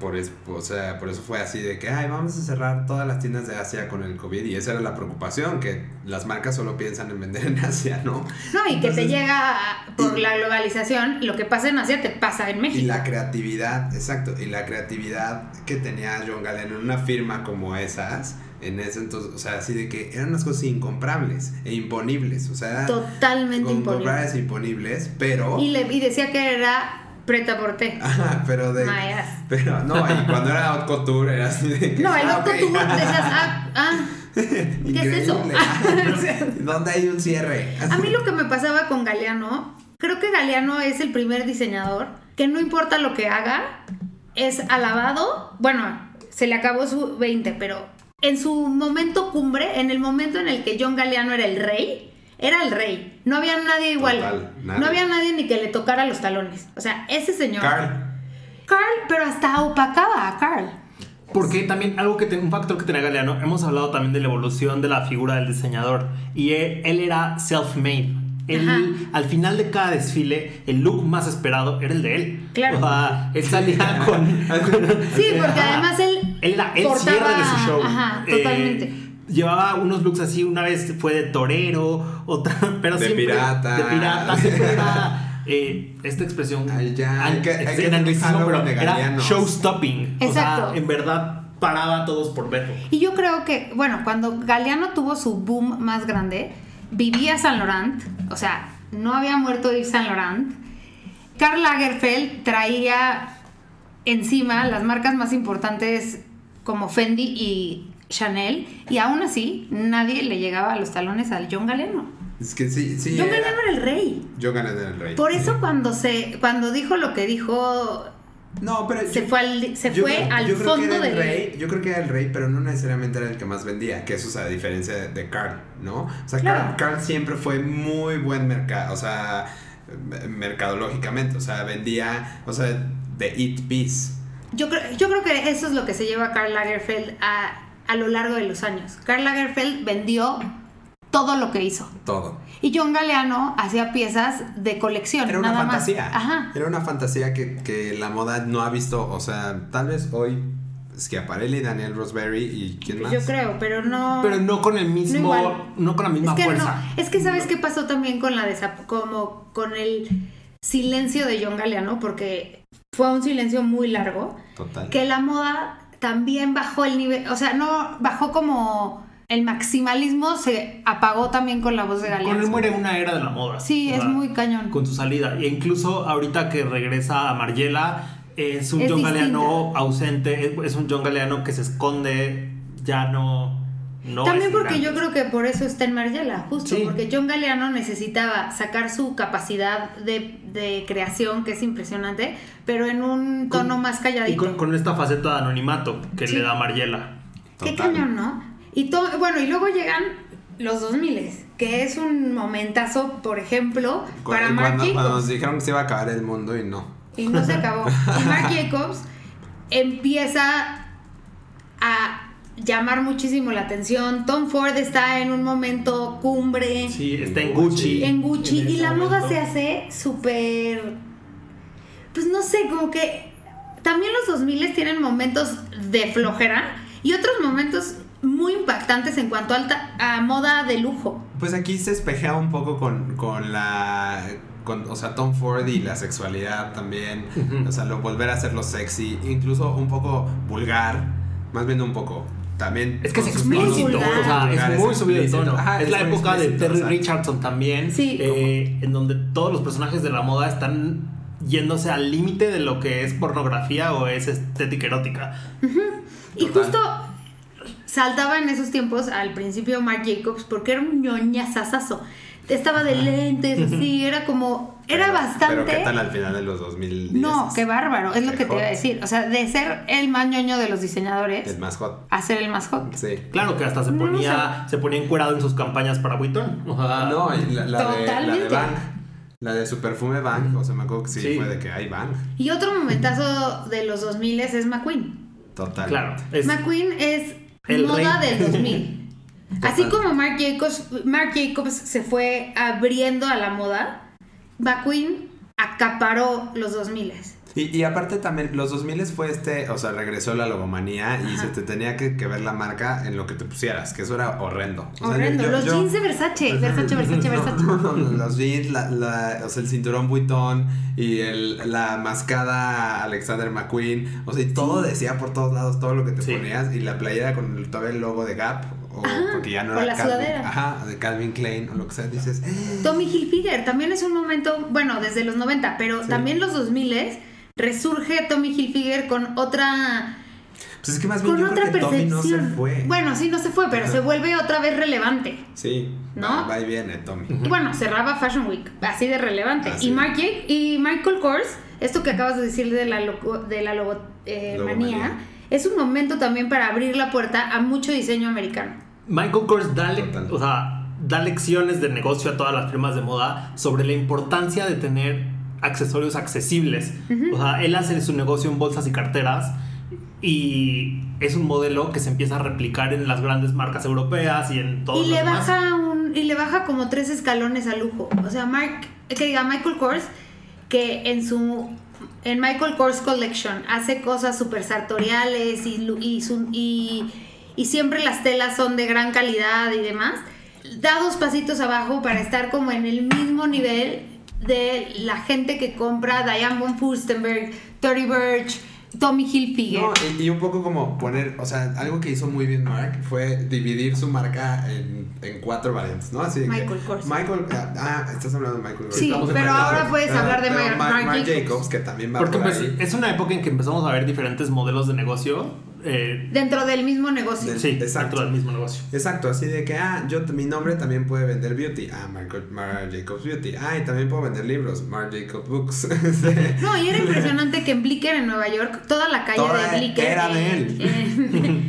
por, es- o sea, por eso fue así de que, ay, vamos a cerrar todas las tiendas de Asia con el COVID. Y esa era la preocupación, que las marcas solo piensan en vender en (laughs) Asia, ¿no? No, y que te llega por y- la globalización, lo que pasa en Asia te pasa en México. Y la creatividad, exacto, y la creatividad que tenía John Gallen en una firma como esas, en ese entonces, o sea, así de que eran unas cosas incomprables e imponibles, o sea, Totalmente incomprables e imponibles, pero, Y, le, y decía que era preta por té. Ajá, pero de, pero no, y (laughs) cuando era haute couture era así de que, No, el ah, otro ok. tú decías, ah, (laughs) ah. Increíble. es eso? (laughs) ¿Dónde hay un cierre? A mí lo que me pasaba con Galeano, creo que Galeano es el primer diseñador que no importa lo que haga, es alabado. Bueno, se le acabó su 20, pero en su momento cumbre, en el momento en el que John Galliano era el rey, era el rey. No había nadie igual. Total, nadie. No había nadie ni que le tocara los talones. O sea, ese señor. Carl. Carl, pero hasta opacaba a Carl. Porque también algo que un factor que tenía Galeano, hemos hablado también de la evolución de la figura del diseñador y él, él era self-made. Él, Ajá. al final de cada desfile, el look más esperado era el de él. Claro. O sea, él salía con. (laughs) Sí, porque además él. Él era el cierre de su show. Ajá, Eh, totalmente. Llevaba unos looks así, una vez fue de torero, otra, (laughs) pero De siempre. pirata. De pirata, siempre era. eh, esta expresión. Ay, ya, hay que- hay es que en anglicismo, dejarlo pero de era Galeano. show stopping. O Exacto. sea, en verdad paraba a todos por verlo. Y yo creo que, bueno, cuando Galeano tuvo su boom más grande, vivía San Laurent, o sea, no había muerto Yves Saint Laurent. Karl Lagerfeld traía encima las marcas más importantes como Fendi y Chanel, y aún así nadie le llegaba a los talones al John Galeno. Es que sí, sí. John era- Galeno era el rey. Yo gané el rey. Por eso cuando se cuando dijo lo que dijo No, pero se yo- fue al se yo fue al yo que fondo era el del rey, yo creo que era el rey, pero no necesariamente era el que más vendía, que eso es a diferencia de, de Carl, ¿no? O sea, Claro. Carl, Carl siempre fue muy buen mercado, o sea, eh, mercadológicamente, o sea, vendía, o sea, de Eat Peace. Yo creo, yo creo que eso es lo que se lleva a Karl Lagerfeld a, a lo largo de los años. Karl Lagerfeld vendió todo lo que hizo. Todo. Y John Galliano hacía piezas de colección. Era una nada fantasía. Más. Ajá. Era una fantasía que, que la moda no ha visto, o sea, tal vez hoy Schiaparelli, Daniel Roseberry y quién más. Yo creo, pero no. Pero no con el mismo. igual. No, con la misma es que fuerza. no. Es que sabes qué pasó también con la desa- como con el silencio de John Galliano, porque fue un silencio muy largo. Total. que la moda también bajó el nivel, o sea, no bajó como el maximalismo se apagó también con la voz de Con Galeano. él muere una era de la moda. Sí, es muy cañón. Con su salida. E incluso ahorita que regresa a Margiela, es un Es John distinta. Galeano ausente. Es, es un John Galeano que se esconde. Ya no. No También porque grande. yo creo que por eso está en Margiela, justo, Sí. porque John Galeano necesitaba sacar su capacidad de, de creación, que es impresionante, pero en un tono Con- más Y calladito. con, con esta faceta de anonimato que Sí. le da Margiela. Qué Total. cañón, ¿no? Y todo, bueno, y luego llegan los 2000 que es un momentazo, por ejemplo, Cu- para cuando, Marc cuando Jacobs. nos dijeron que se iba a acabar el mundo y no. Y no se acabó. Y Marc (laughs) Jacobs empieza a llamar muchísimo la atención. Tom Ford está en un momento cumbre Sí, está en Gucci. en Gucci en y la moda se hace súper... Pues no sé, como que también los 2000 tienen momentos de flojera y otros momentos muy impactantes en cuanto a, alta- a moda de lujo. Pues aquí se espejea un poco con, con la. Con, o sea, Tom Ford y la sexualidad también. O sea, lo, volver a hacerlo sexy. Incluso un poco vulgar. Más bien un poco. También. Es que es explícito, o sea, es muy subido de tono. Ajá, es la época de Terry o sea, Richardson también, Sí. eh, en donde todos los personajes de la moda están yéndose al límite de lo que es pornografía o es estética erótica. Y justo saltaba en esos tiempos al principio Marc Jacobs porque era un ñoñazazazo. Estaba de lentes, así, era como. Era pero- bastante. Pero ¿qué tal al final de los 2010? No, qué bárbaro, es lo que te iba a decir. O sea, de ser el más ñoño de los diseñadores El más hot. a ser el más hot. Sí. Claro que hasta se No, ponía, se ponía encuerado en sus campañas para Vuitton. O sea, No, la, la de, la de. Bang. La de su perfume Bang. O sea, me acuerdo que sí, Sí. fue de que hay Bang. Y otro momentazo de los 2000 es McQueen. Total. claro. Es, McQueen es El moda rey. del 2000. (laughs) Así como Marc Jacobs, Marc Jacobs se fue abriendo a la moda, McQueen acaparó los 2000 Y, y aparte también, los 2000 fue este, o sea, regresó la logomanía y se te tenía que, que ver la marca en lo que te pusieras, que eso era horrendo. O sea, Horrendo. yo- los yo- jeans de Versace, Versace, Versace, (laughs) Versace. No, no, no, los jeans, la, la- o sea, el cinturón Vuitton y el, la mascada Alexander McQueen, o sea, y todo decía por todos lados, todo lo que te Sí. ponías y la playera con el, todavía el logo de Gap, o porque ya no era la Calvin, sudadera. ajá, de Calvin Klein o lo que sea, dices, "Eh". Tommy Hilfiger también es un momento, bueno, desde los 90, pero Sí. también los 2000 resurge Tommy Hilfiger con otra pues es que más bien con yo otra creo que Tommy percepción. no se fue. Bueno, sí, no se fue, pero Ajá. se vuelve otra vez relevante. sí, ¿no? va, y viene Tommy. Y bueno, cerraba Fashion Week, así de relevante. Así. Y, Marc Jake- y Michael Kors, esto que acabas de decir de la, loco- de la logo, eh, manía, es un momento también para abrir la puerta a mucho diseño americano. Michael Kors da, le- o sea, da lecciones de negocio a todas las firmas de moda sobre la importancia de tener accesorios accesibles. O sea, él hace su negocio en bolsas y carteras y es un modelo que se empieza a replicar en las grandes marcas europeas y en todos Y los le demás. baja un y le baja como tres escalones a lujo. O sea, Mark, que diga Michael Kors que en su en Michael Kors Collection hace cosas súper sartoriales y, y, su- y, y siempre las telas son de gran calidad y demás. Da dos pasitos abajo para estar como en el mismo nivel de la gente que compra Diane von Furstenberg, Tory Burch, Tommy Hilfiger. No, y, y un poco como poner, o sea, algo que hizo muy bien Mark fue dividir su marca en, en cuatro variantes, ¿no? Así Michael Kors. Michael, ah, ah, estás hablando de Michael Kors. Sí, Estamos pero ahora Kors. puedes Pero- hablar de Marc Jacobs. Jacobs, que también va Porque por pues, ahí. es una época en que empezamos a ver diferentes modelos de negocio. Eh, Dentro del mismo negocio. Del- sí, exacto. dentro del mismo negocio. Exacto, así de que, ah, yo, mi nombre también puede vender beauty. Ah, Marc, Marc Jacobs Beauty. Ah, y también puedo vender libros. Marc Jacobs Books. (laughs) Sí. No, y era impresionante que en Blicker, en Nueva York, toda la calle Toda de Blicker. era de eh, él. eh,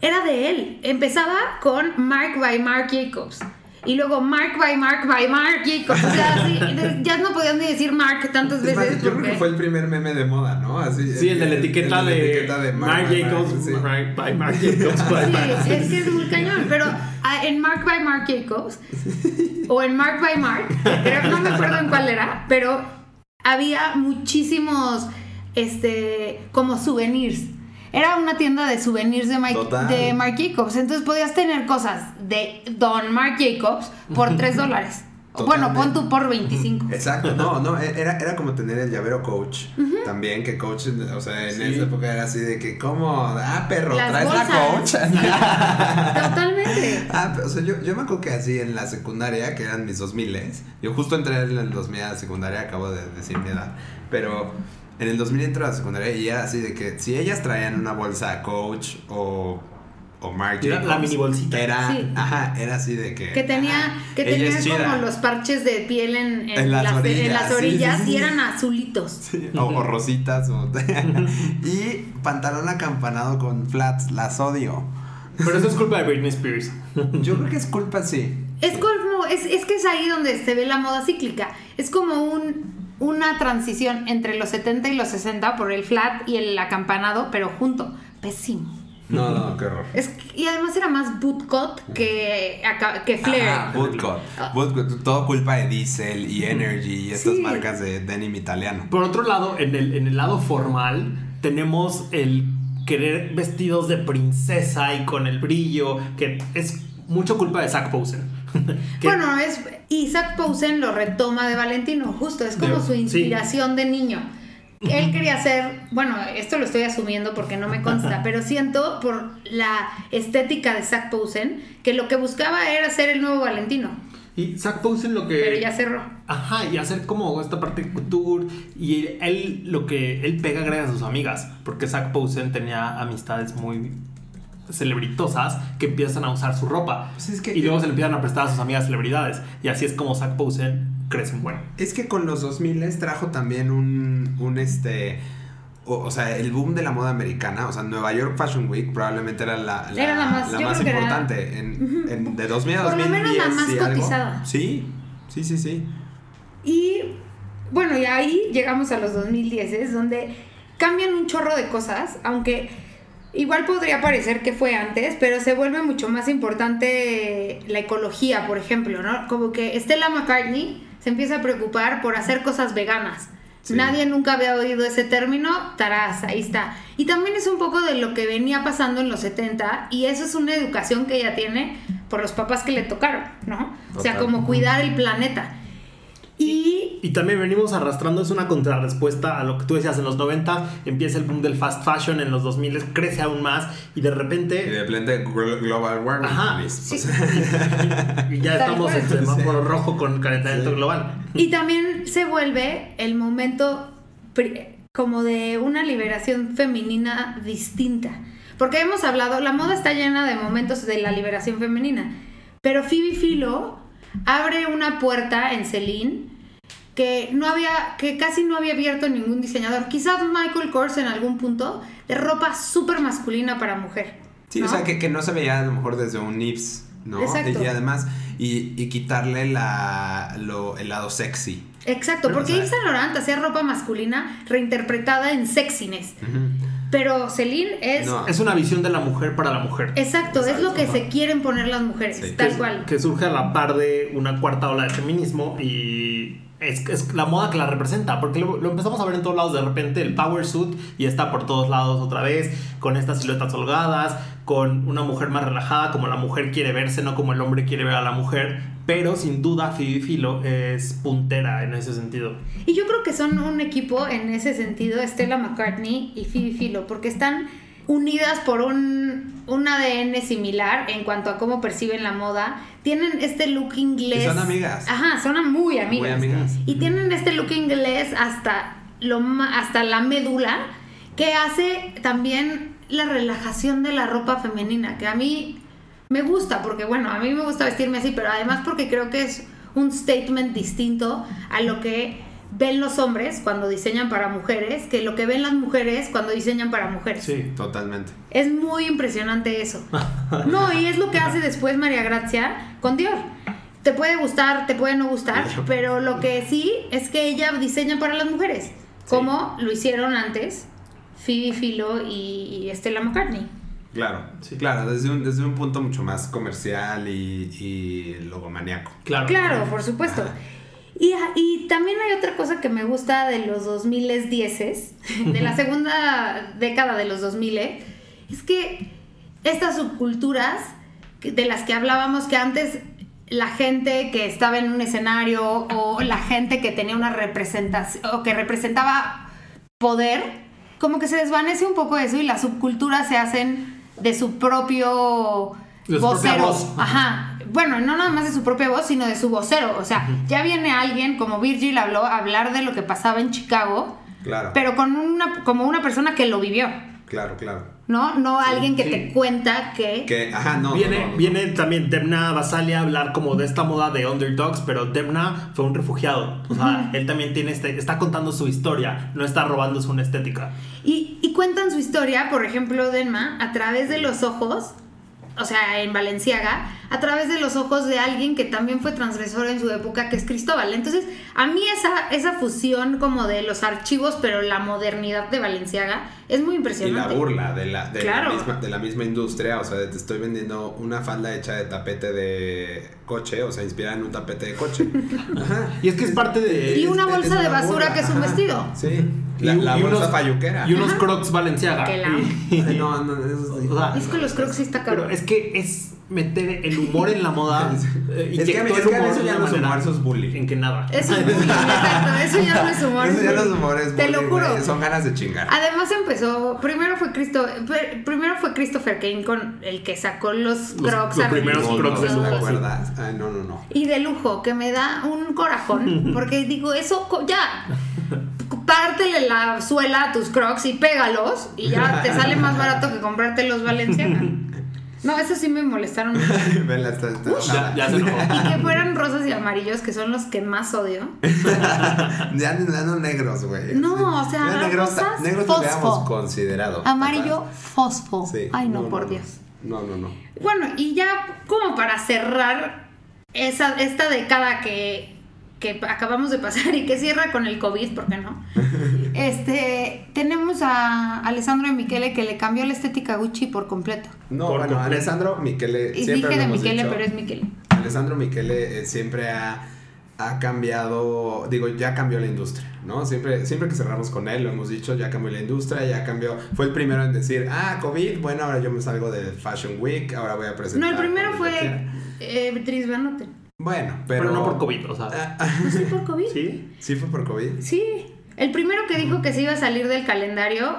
(laughs) era de él. Empezaba con Mark by Mark Jacobs. Y luego Mark by Mark by Mark Jacobs. O sea, así, ya no podían ni decir Mark tantas más, veces. yo creo que fue el primer meme de moda, ¿no? Así, Sí, el de la etiqueta, el de, etiqueta de Marc- Jacobs, sí. By Marc Jacobs. by. Sí, es que es muy cañón. Pero ah, en Mark by Mark Jacobs (laughs) o en Mark by Mark, creo, no me acuerdo en cuál era, pero había muchísimos este como souvenirs. Era una tienda de souvenirs de, Mike- de Marc Jacobs. Entonces podías tener cosas de Don Marc Jacobs por 3 (laughs) dólares. Bueno, pon tú por 25. (laughs) Exacto, no, no, e-, era, era como tener el llavero coach también, que coach, o sea, en Sí. esa época era así de que, ¿cómo? Ah, perro, Las ¿traes la coach? (laughs) Totalmente. ah, pero, o sea, yo, yo me acuerdo que así en la secundaria, que eran mis 2000 yo justo entré en el 2000 a la secundaria, acabo de decir mi edad, pero en el 2000 entré a la secundaria y era así de que si ellas traían una bolsa coach o... O Marc Era la Jacobs, mini bolsita. Era, Sí. ajá, era así de que. Que tenía, ajá, que tenía como los parches de piel en, en En las las, en orillas, las sí, orillas sí, sí. y eran azulitos. Sí, o, o rositas. o- (laughs) y pantalón acampanado con flats, las odio. Pero eso es culpa de Britney Spears. Yo creo que es culpa, sí. Es como, es, es que es ahí donde se ve la moda cíclica. Es como un, una transición entre los 70 y los 60 por el flat y el acampanado, pero junto. Pésimo. No, no, qué horror. Es, que- y además era más bootcut que, que flare. Ajá, Bootcut. Bootcut, Todo culpa de Diesel y Energy y estas Sí. marcas de denim italiano. Por otro lado, en el, en el lado formal, tenemos el querer vestidos de princesa y con el brillo, que es mucho culpa de Zach Posen. (laughs) Bueno, es Isaac Posen lo retoma de Valentino, justo, es como De- su sí. inspiración de niño. Él quería ser, bueno, esto lo estoy asumiendo porque no me consta, (laughs) pero siento por la estética de Zach Posen que lo que buscaba era ser el nuevo Valentino, y Zach Posen lo que... pero ya cerró. Ajá, y hacer como esta parte de couture. Y él lo que él pega gracias a sus amigas. Porque Zach Posen tenía amistades muy celebritosas que empiezan a usar su ropa. Pues es que- y luego se le empiezan a prestar a sus amigas celebridades. Y así es como Zach Posen crece en bueno. Es que con los 2000 trajo también un, un este... O, o sea, el boom de la moda americana, o sea, Nueva York Fashion Week probablemente era la, la, Era la más- que era- importante. En, en- de 2000 a Por lo 2010 menos la más y algo. cotizada. Sí, sí, sí, sí. Y bueno, y ahí llegamos a los 2010, donde cambian un chorro de cosas, aunque igual podría parecer que fue antes, pero se vuelve mucho más importante la ecología, por ejemplo, ¿no? Como que Stella McCartney se empieza a preocupar por hacer cosas veganas. Sí. Nadie nunca había oído ese término, tarás, ahí está. Y también es un poco de lo que venía pasando en los 70 y eso es una educación que ella tiene por los papás que le tocaron, ¿no? O sea, como cuidar el planeta. Y Y también venimos arrastrando, es una contrarrespuesta a lo que tú decías en los 90, empieza el boom del fast fashion, en los 2000 crece aún más y de Y repente de repente glo- Global Warming. Ajá. Sí. (laughs) O sea, y ya Tal estamos cual. en semáforo Sí. rojo con calentamiento Sí. global. Y también se vuelve el momento como de una liberación femenina distinta. Porque hemos hablado, la moda está llena de momentos de la liberación femenina. Pero Phoebe Philo abre una puerta en Celine que no había, que casi no había abierto ningún diseñador. Quizás Michael Kors en algún punto de ropa súper masculina para mujer. Sí, ¿no? o sea, que, que no se veía a lo mejor desde un Nips, ¿no? Exacto. Y además, y, y quitarle la, lo, el lado sexy. Exacto, porque Yves Saint Laurent hacía ropa masculina reinterpretada en sexiness. Pero Celine es... No. Es una visión de la mujer para la mujer. Exacto, es lo que Exacto. se quieren poner las mujeres, Sí. tal que, cual. que surge a la par de una cuarta ola de feminismo y es, es la moda que la representa, porque lo, lo empezamos a ver en todos lados de repente, el power suit y está por todos lados otra vez, con estas siluetas holgadas, con una mujer más relajada, como la mujer quiere verse, no como el hombre quiere ver a la mujer, pero sin duda Phoebe Philo es puntera en ese sentido. Y yo creo que son un equipo en ese sentido, Stella McCartney y Phoebe Philo, porque están unidas por un, un ADN similar en cuanto a cómo perciben la moda. Tienen este look inglés. Y son amigas. Ajá, son muy amigas. Muy amigas. Y tienen este look inglés hasta, lo, hasta la médula, que hace también la relajación de la ropa femenina, que a mí me gusta, porque bueno, a mí me gusta vestirme así, pero además porque creo que es un statement distinto a lo que ven los hombres cuando diseñan para mujeres, que lo que ven las mujeres cuando diseñan para mujeres. Sí. Totalmente. Es muy impresionante eso. (laughs) No, y es lo que hace después María Gracia con Dior. Te puede gustar, te puede no gustar, pero lo que sí es que ella diseña para las mujeres, como lo hicieron antes Phoebe Philo y, y Stella McCartney. Claro, Sí. claro, desde un, desde un punto mucho más comercial y, y logomaniaco. Claro. Claro, por supuesto. Y, y también hay otra cosa que me gusta de los 2010, (laughs) de la (laughs) segunda década de los 2000, es que estas subculturas de las que hablábamos que antes la gente que estaba en un escenario o la gente que tenía una representación o que representaba poder, como que se desvanece un poco eso y las subculturas se hacen de su propio De su vocero. voz. Ajá. Bueno, no nada más de su propia voz, sino de su vocero. O sea, ya viene alguien, como Virgil habló, a hablar de lo que pasaba en Chicago, Claro. pero con una, como una persona que lo vivió, Claro, claro. ¿no? No alguien que sí. te cuenta que... Que, ajá, no. viene, no, no. viene también Demna Basalia a hablar como de esta moda de underdogs, pero Demna fue un refugiado. O sea, él también tiene este, está contando su historia, no está robándose una estética. Y cuentan su historia, por ejemplo, Denma, a través de los ojos, o sea, en Valenciaga, a través de los ojos de alguien que también fue transgresor en su época, que es Cristóbal. Entonces, a mí esa, esa fusión como de los archivos, pero la modernidad de Valenciaga, es muy Y impresionante. la burla de la, de, Claro. la misma, de la misma industria, o sea, te estoy vendiendo una falda hecha de tapete de coche, o sea, inspirada en un tapete de coche. (laughs) Ajá. Y es que es parte de. Y una es- es bolsa de basura burla, que es un ajá. vestido. Sí. La, y- la y bolsa unos- falluquera. Y unos crocs Valenciaga. Que la- (laughs) Y- no, no, eso es- O sea, Es que los crocs sí está Pero cabrón. es que es meter el humor en la moda. (laughs) eh, Es que a mí- es el que a mí eso ya no es humor, eso es bullying. En que nada. Eso es (laughs) bullying, exacto. Eso ya no es humor. Eso ya no es humor, es Te lo juro. Son ganas de chingar. Además empezó, primero fue Cristo, pr- primero fue Christopher Kane con el que sacó los Los- crocs los primeros crocs de ¿Te lujo, sí. acuerdas? Ay, no, no, no. Y de lujo, que me da un corajón, (laughs) porque digo, eso ya, pártele la suela a tus crocs y pégalos, y ya te sale más barato que comprarte los Valenciaga. No, eso sí me molestaron mucho. (laughs) Vela, está, está Ya, ya se enojó. Y que fueran rosas y amarillos, que son los que más odio. (laughs) Ya no negros, güey. No, o sea, Ya negros, rosas, negros fosfo. considerado. Amarillo fosfo. Sí. Ay, no, No, por no. Dios. No, no, no. Bueno, y ya como para cerrar esa, esta década que, que acabamos de pasar y que cierra con el COVID, ¿por qué no? Este, tenemos a Alessandro de Michele que le cambió la estética a Gucci por completo. No, Por bueno, completo. Alessandro Michele. Y siempre dije lo de hemos Michele, dicho. pero es Michele. Alessandro Michele eh, siempre ha, ha cambiado, digo, ya cambió la industria, ¿no? Siempre, siempre que cerramos con él, lo hemos dicho, ya cambió la industria, ya cambió. Fue el primero en decir, ah, COVID, bueno, ahora yo me salgo de Fashion Week, ahora voy a No, presentar. el primero fue quiera". eh, Dries Van Noten. Bueno, pero. Pero no por COVID, o sea. Ah, ah, ¿No sí por (laughs) COVID? ¿Sí? ¿Sí fue por COVID? Sí. El primero que dijo que se iba a salir del calendario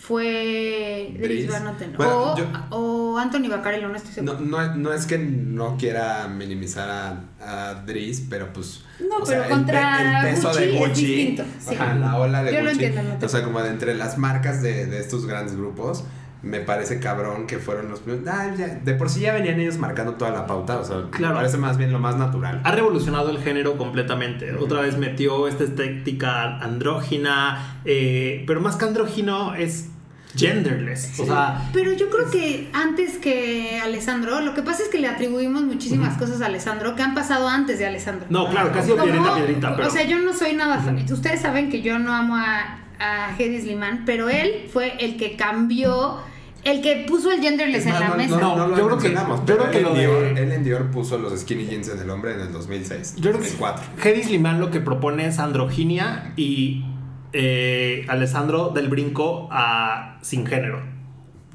fue Dries. Van Noten. Bueno, o, yo- o Anthony Baccarello, no estoy seguro. No, no, no es que no quiera minimizar a, a Dries, pero pues. No, o pero sea, contra el, pe- el peso Gucci de es Gucci. distinto, sí. ajá, la ola de Yo lo Gucci. entiendo, no te o sea, como de entre las marcas de, de estos grandes grupos, me parece cabrón que fueron los primeros. Ah, ya, de por sí ya venían ellos marcando toda la pauta, o sea, Claro. me parece más bien lo más natural. Ha revolucionado el género completamente. Otra vez metió esta estética andrógina, eh, pero más que andrógino es genderless. O sea, Pero yo creo que antes que Alessandro, lo que pasa es que le atribuimos muchísimas cosas a Alessandro que han pasado antes de Alessandro. no, claro, casi piedrita, piedrita, pero. O sea, yo no soy nada fan. Ustedes saben que yo no amo a, a Hedy Sliman, pero él fue el que cambió, el que puso el genderless en No, la no, mesa. No, no, No, lo yo creo que- yo pero creo que él, lo en Dior, de- él en Dior puso los skinny jeans en el hombre en el 2006, Yo creo que 2004. Hedy Sliman lo que propone es androginia y eh, Alessandro del brinco a sin género.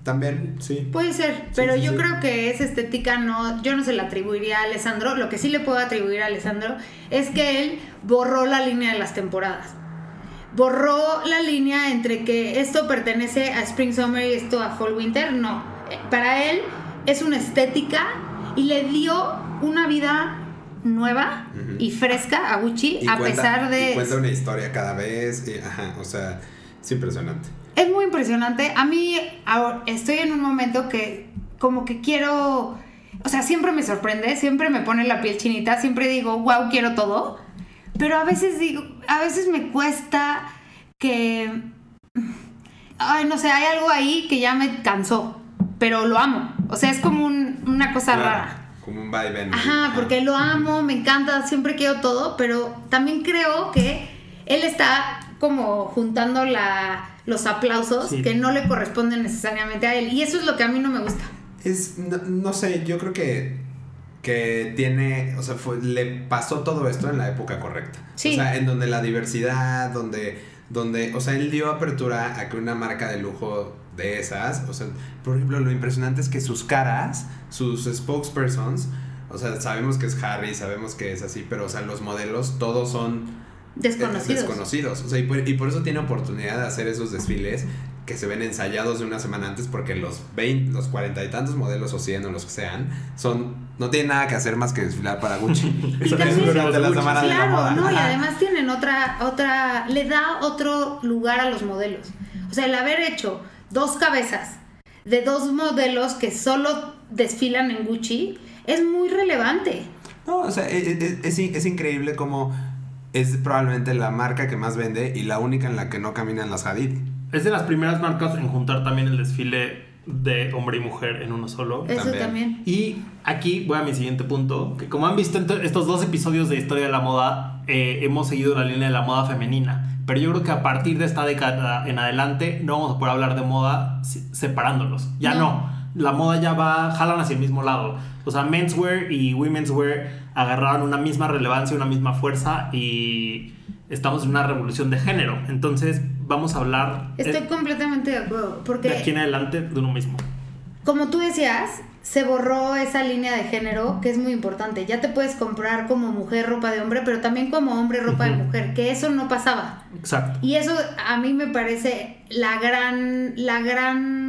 También, sí. Puede ser, pero sí, yo sí. creo que esa estética no, yo no se la atribuiría a Alessandro. Lo que sí le puedo atribuir a Alessandro es que él borró la línea de las temporadas. Borró la línea entre que esto pertenece a Spring Summer y esto a Fall Winter. No, Eh, para él es una estética y le dio una vida nueva Ujú. y fresca a Gucci Y a cuenta- pesar de... y cuenta una historia cada vez, y, ajá, o sea, es impresionante. Es muy impresionante. A mí ahora, estoy en un momento que como que quiero, o sea, siempre me sorprende, siempre me pone la piel chinita, siempre digo, wow, quiero todo. Pero a veces digo, a veces me cuesta que, ay, no sé, hay algo ahí que ya me cansó, pero lo amo. O sea, es como un- una cosa Claro, rara. Como un vaivén. Ajá, porque lo amo, me encanta, siempre quiero todo, pero también creo que él está como juntando la, los aplausos Sí. que no le corresponden necesariamente a él. Y eso es lo que a mí no me gusta. Es, no, no sé, yo creo que, que tiene, o sea, fue- le pasó todo esto en la época correcta. Sí. O sea, en donde la diversidad, donde, donde, o sea, él dio apertura a que una marca de lujo de esas, o sea, por ejemplo, lo impresionante es que sus caras, sus spokespersons, o sea, sabemos que es Harry, sabemos que es así, pero, o sea, los modelos, todos son Desconocidos. desconocidos. O sea, y por, y por eso tiene oportunidad de hacer esos desfiles que se ven ensayados de una semana antes porque los 20, los 40 y tantos modelos o 100 o los que sean, son no tienen nada que hacer más que desfilar para Gucci. (laughs) Y también- es durante la Gucci. semana de la Claro, moda. no, y además tienen otra, otra, le da otro lugar a los modelos. O sea, el haber hecho dos cabezas de dos modelos que solo desfilan en Gucci es muy relevante. No, o sea, es, es- es in- es increíble como es probablemente la marca que más vende y la única en la que no caminan las Hadid. Es de las primeras marcas en juntar también el desfile de hombre y mujer en uno solo. Eso También. también. Y aquí voy a mi siguiente punto, que como han visto en to- estos dos episodios de Historia de la Moda, eh, hemos seguido la línea de la moda femenina. Pero yo creo que a partir de esta década en adelante no vamos a poder hablar de moda separándolos. Ya No. no. La moda ya va, jalan hacia el mismo lado. O sea, menswear y womenswear agarraron una misma relevancia, una misma fuerza y estamos en una revolución de género. Entonces vamos a hablar Estoy completamente de acuerdo. Porque de aquí en adelante de uno mismo. como tú decías, se borró esa línea de género que es muy importante. Ya te puedes comprar como mujer ropa de hombre, pero también como hombre ropa de Ujú. mujer, que eso no pasaba. Exacto. Y eso a mí me parece la gran, la gran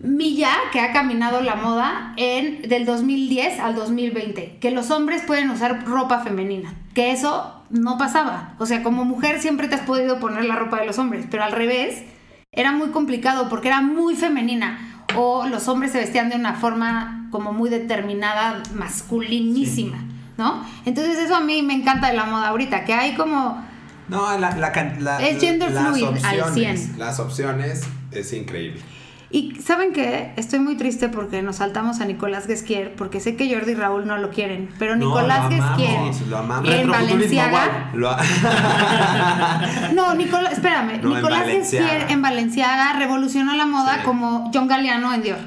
milla que ha caminado la moda en del 2010 al 2020, que los hombres pueden usar ropa femenina, que eso no pasaba. O sea, como mujer siempre te has podido poner la ropa de los hombres, pero al revés era muy complicado porque era muy femenina o los hombres se vestían de una forma como muy determinada, masculinísima, ¿no? Entonces eso a mí me encanta de la moda ahorita, que hay como No, la, la, la- Es gender las fluid al opciones, 100. Las opciones es increíble. Y saben qué, estoy muy triste porque nos saltamos a Nicolás Guesquier, porque sé que Jordi y Raúl no lo quieren, pero No, Nicolás lo amamos, Guesquier lo amamos. en Valenciaga. Lo- No, Nicolás, espérame, No, Nicolás. Guesquier en Valenciaga revolucionó la moda Sí. como John Galliano en Dior,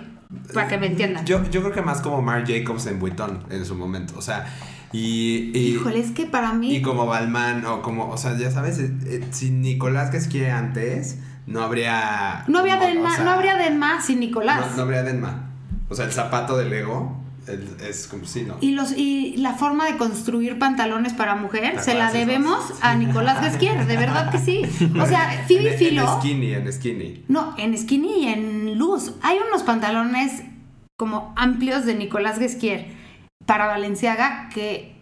para que me entiendan. Yo, yo creo que más como Marc Jacobs en Vuitton en su momento. O sea, y. y Híjole, es que para mí Y como Balmain, o como, o sea, ya sabes, eh, eh, si Nicolás quiere antes, no habría. no había como, Denma, o sea, no habría Denma sin Nicolás. No, no habría Denma. O sea, el zapato de Lego el- es como sí, ¿no? Y, los, y la forma de construir pantalones para mujer ¿Te se la debemos a Nicolás Guesquier, de verdad que sí. O sea, (laughs) Phoebe en, Philo. en skinny, en skinny. No, en skinny y en luz. Hay unos pantalones como amplios de Nicolás Guesquier para Valenciaga que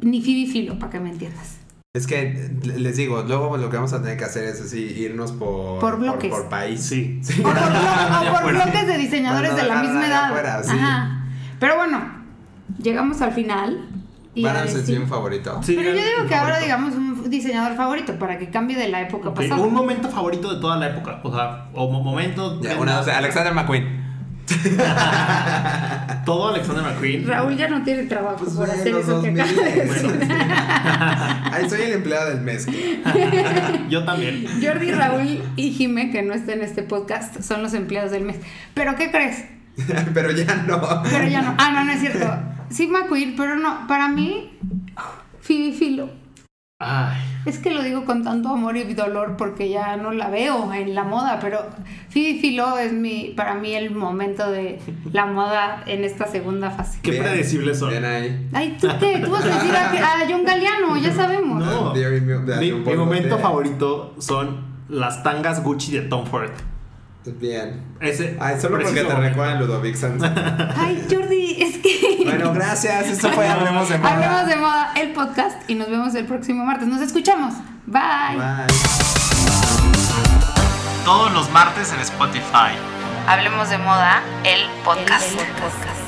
ni Phoebe Filo, para que me entiendas. Es que les digo, luego lo que vamos a tener que hacer es así, irnos por, Por bloques. por, país. Sí. O por, blo- o por bloques de diseñadores Bueno, de la misma edad. afuera, sí. Ajá. Pero bueno, llegamos al final. Y ¿Van a sí. un favorito? Sí, Pero yo digo que ahora digamos un diseñador favorito para que cambie de la época pasada. Un momento favorito de toda la época. O sea, o mo- momento. Ya, una, o sea, Alexander McQueen. (laughs) Todo Alexander McQueen. Raúl ya no tiene trabajo Pues por hacer los eso que 2000, acaba de decir. (laughs) Ay, soy el empleado del mes. Yo también. Jordi, Raúl y Jime, que no está en este podcast, son los empleados del mes. ¿Pero qué crees? (laughs) Pero ya no. Pero ya no. Ah, no, no es cierto. Sí, McQueen, pero no. Para mí, Phoebe Philo. Ay. Es que lo digo con tanto amor y dolor porque ya no la veo en la moda, pero Phoebe Philo es mi, para mí el momento de la moda en esta segunda fase. Qué Bien, predecibles son. Bien ahí. Ay, ¿tú qué? Tú vas a decir a, a John Galliano, ya sabemos. No. Mi, momento favorito son las tangas Gucci de Tom Ford. Bien. Ese Ay, solo porque te recuerdan Ludovic Sanz. (laughs) Ay, Jordi, es que... (laughs) Bueno, gracias. Esto fue Hablemos de Moda. Hablemos de moda, el podcast, y nos vemos el próximo martes. Nos escuchamos. Bye. Bye. Todos los martes en Spotify. Hablemos de moda, el podcast.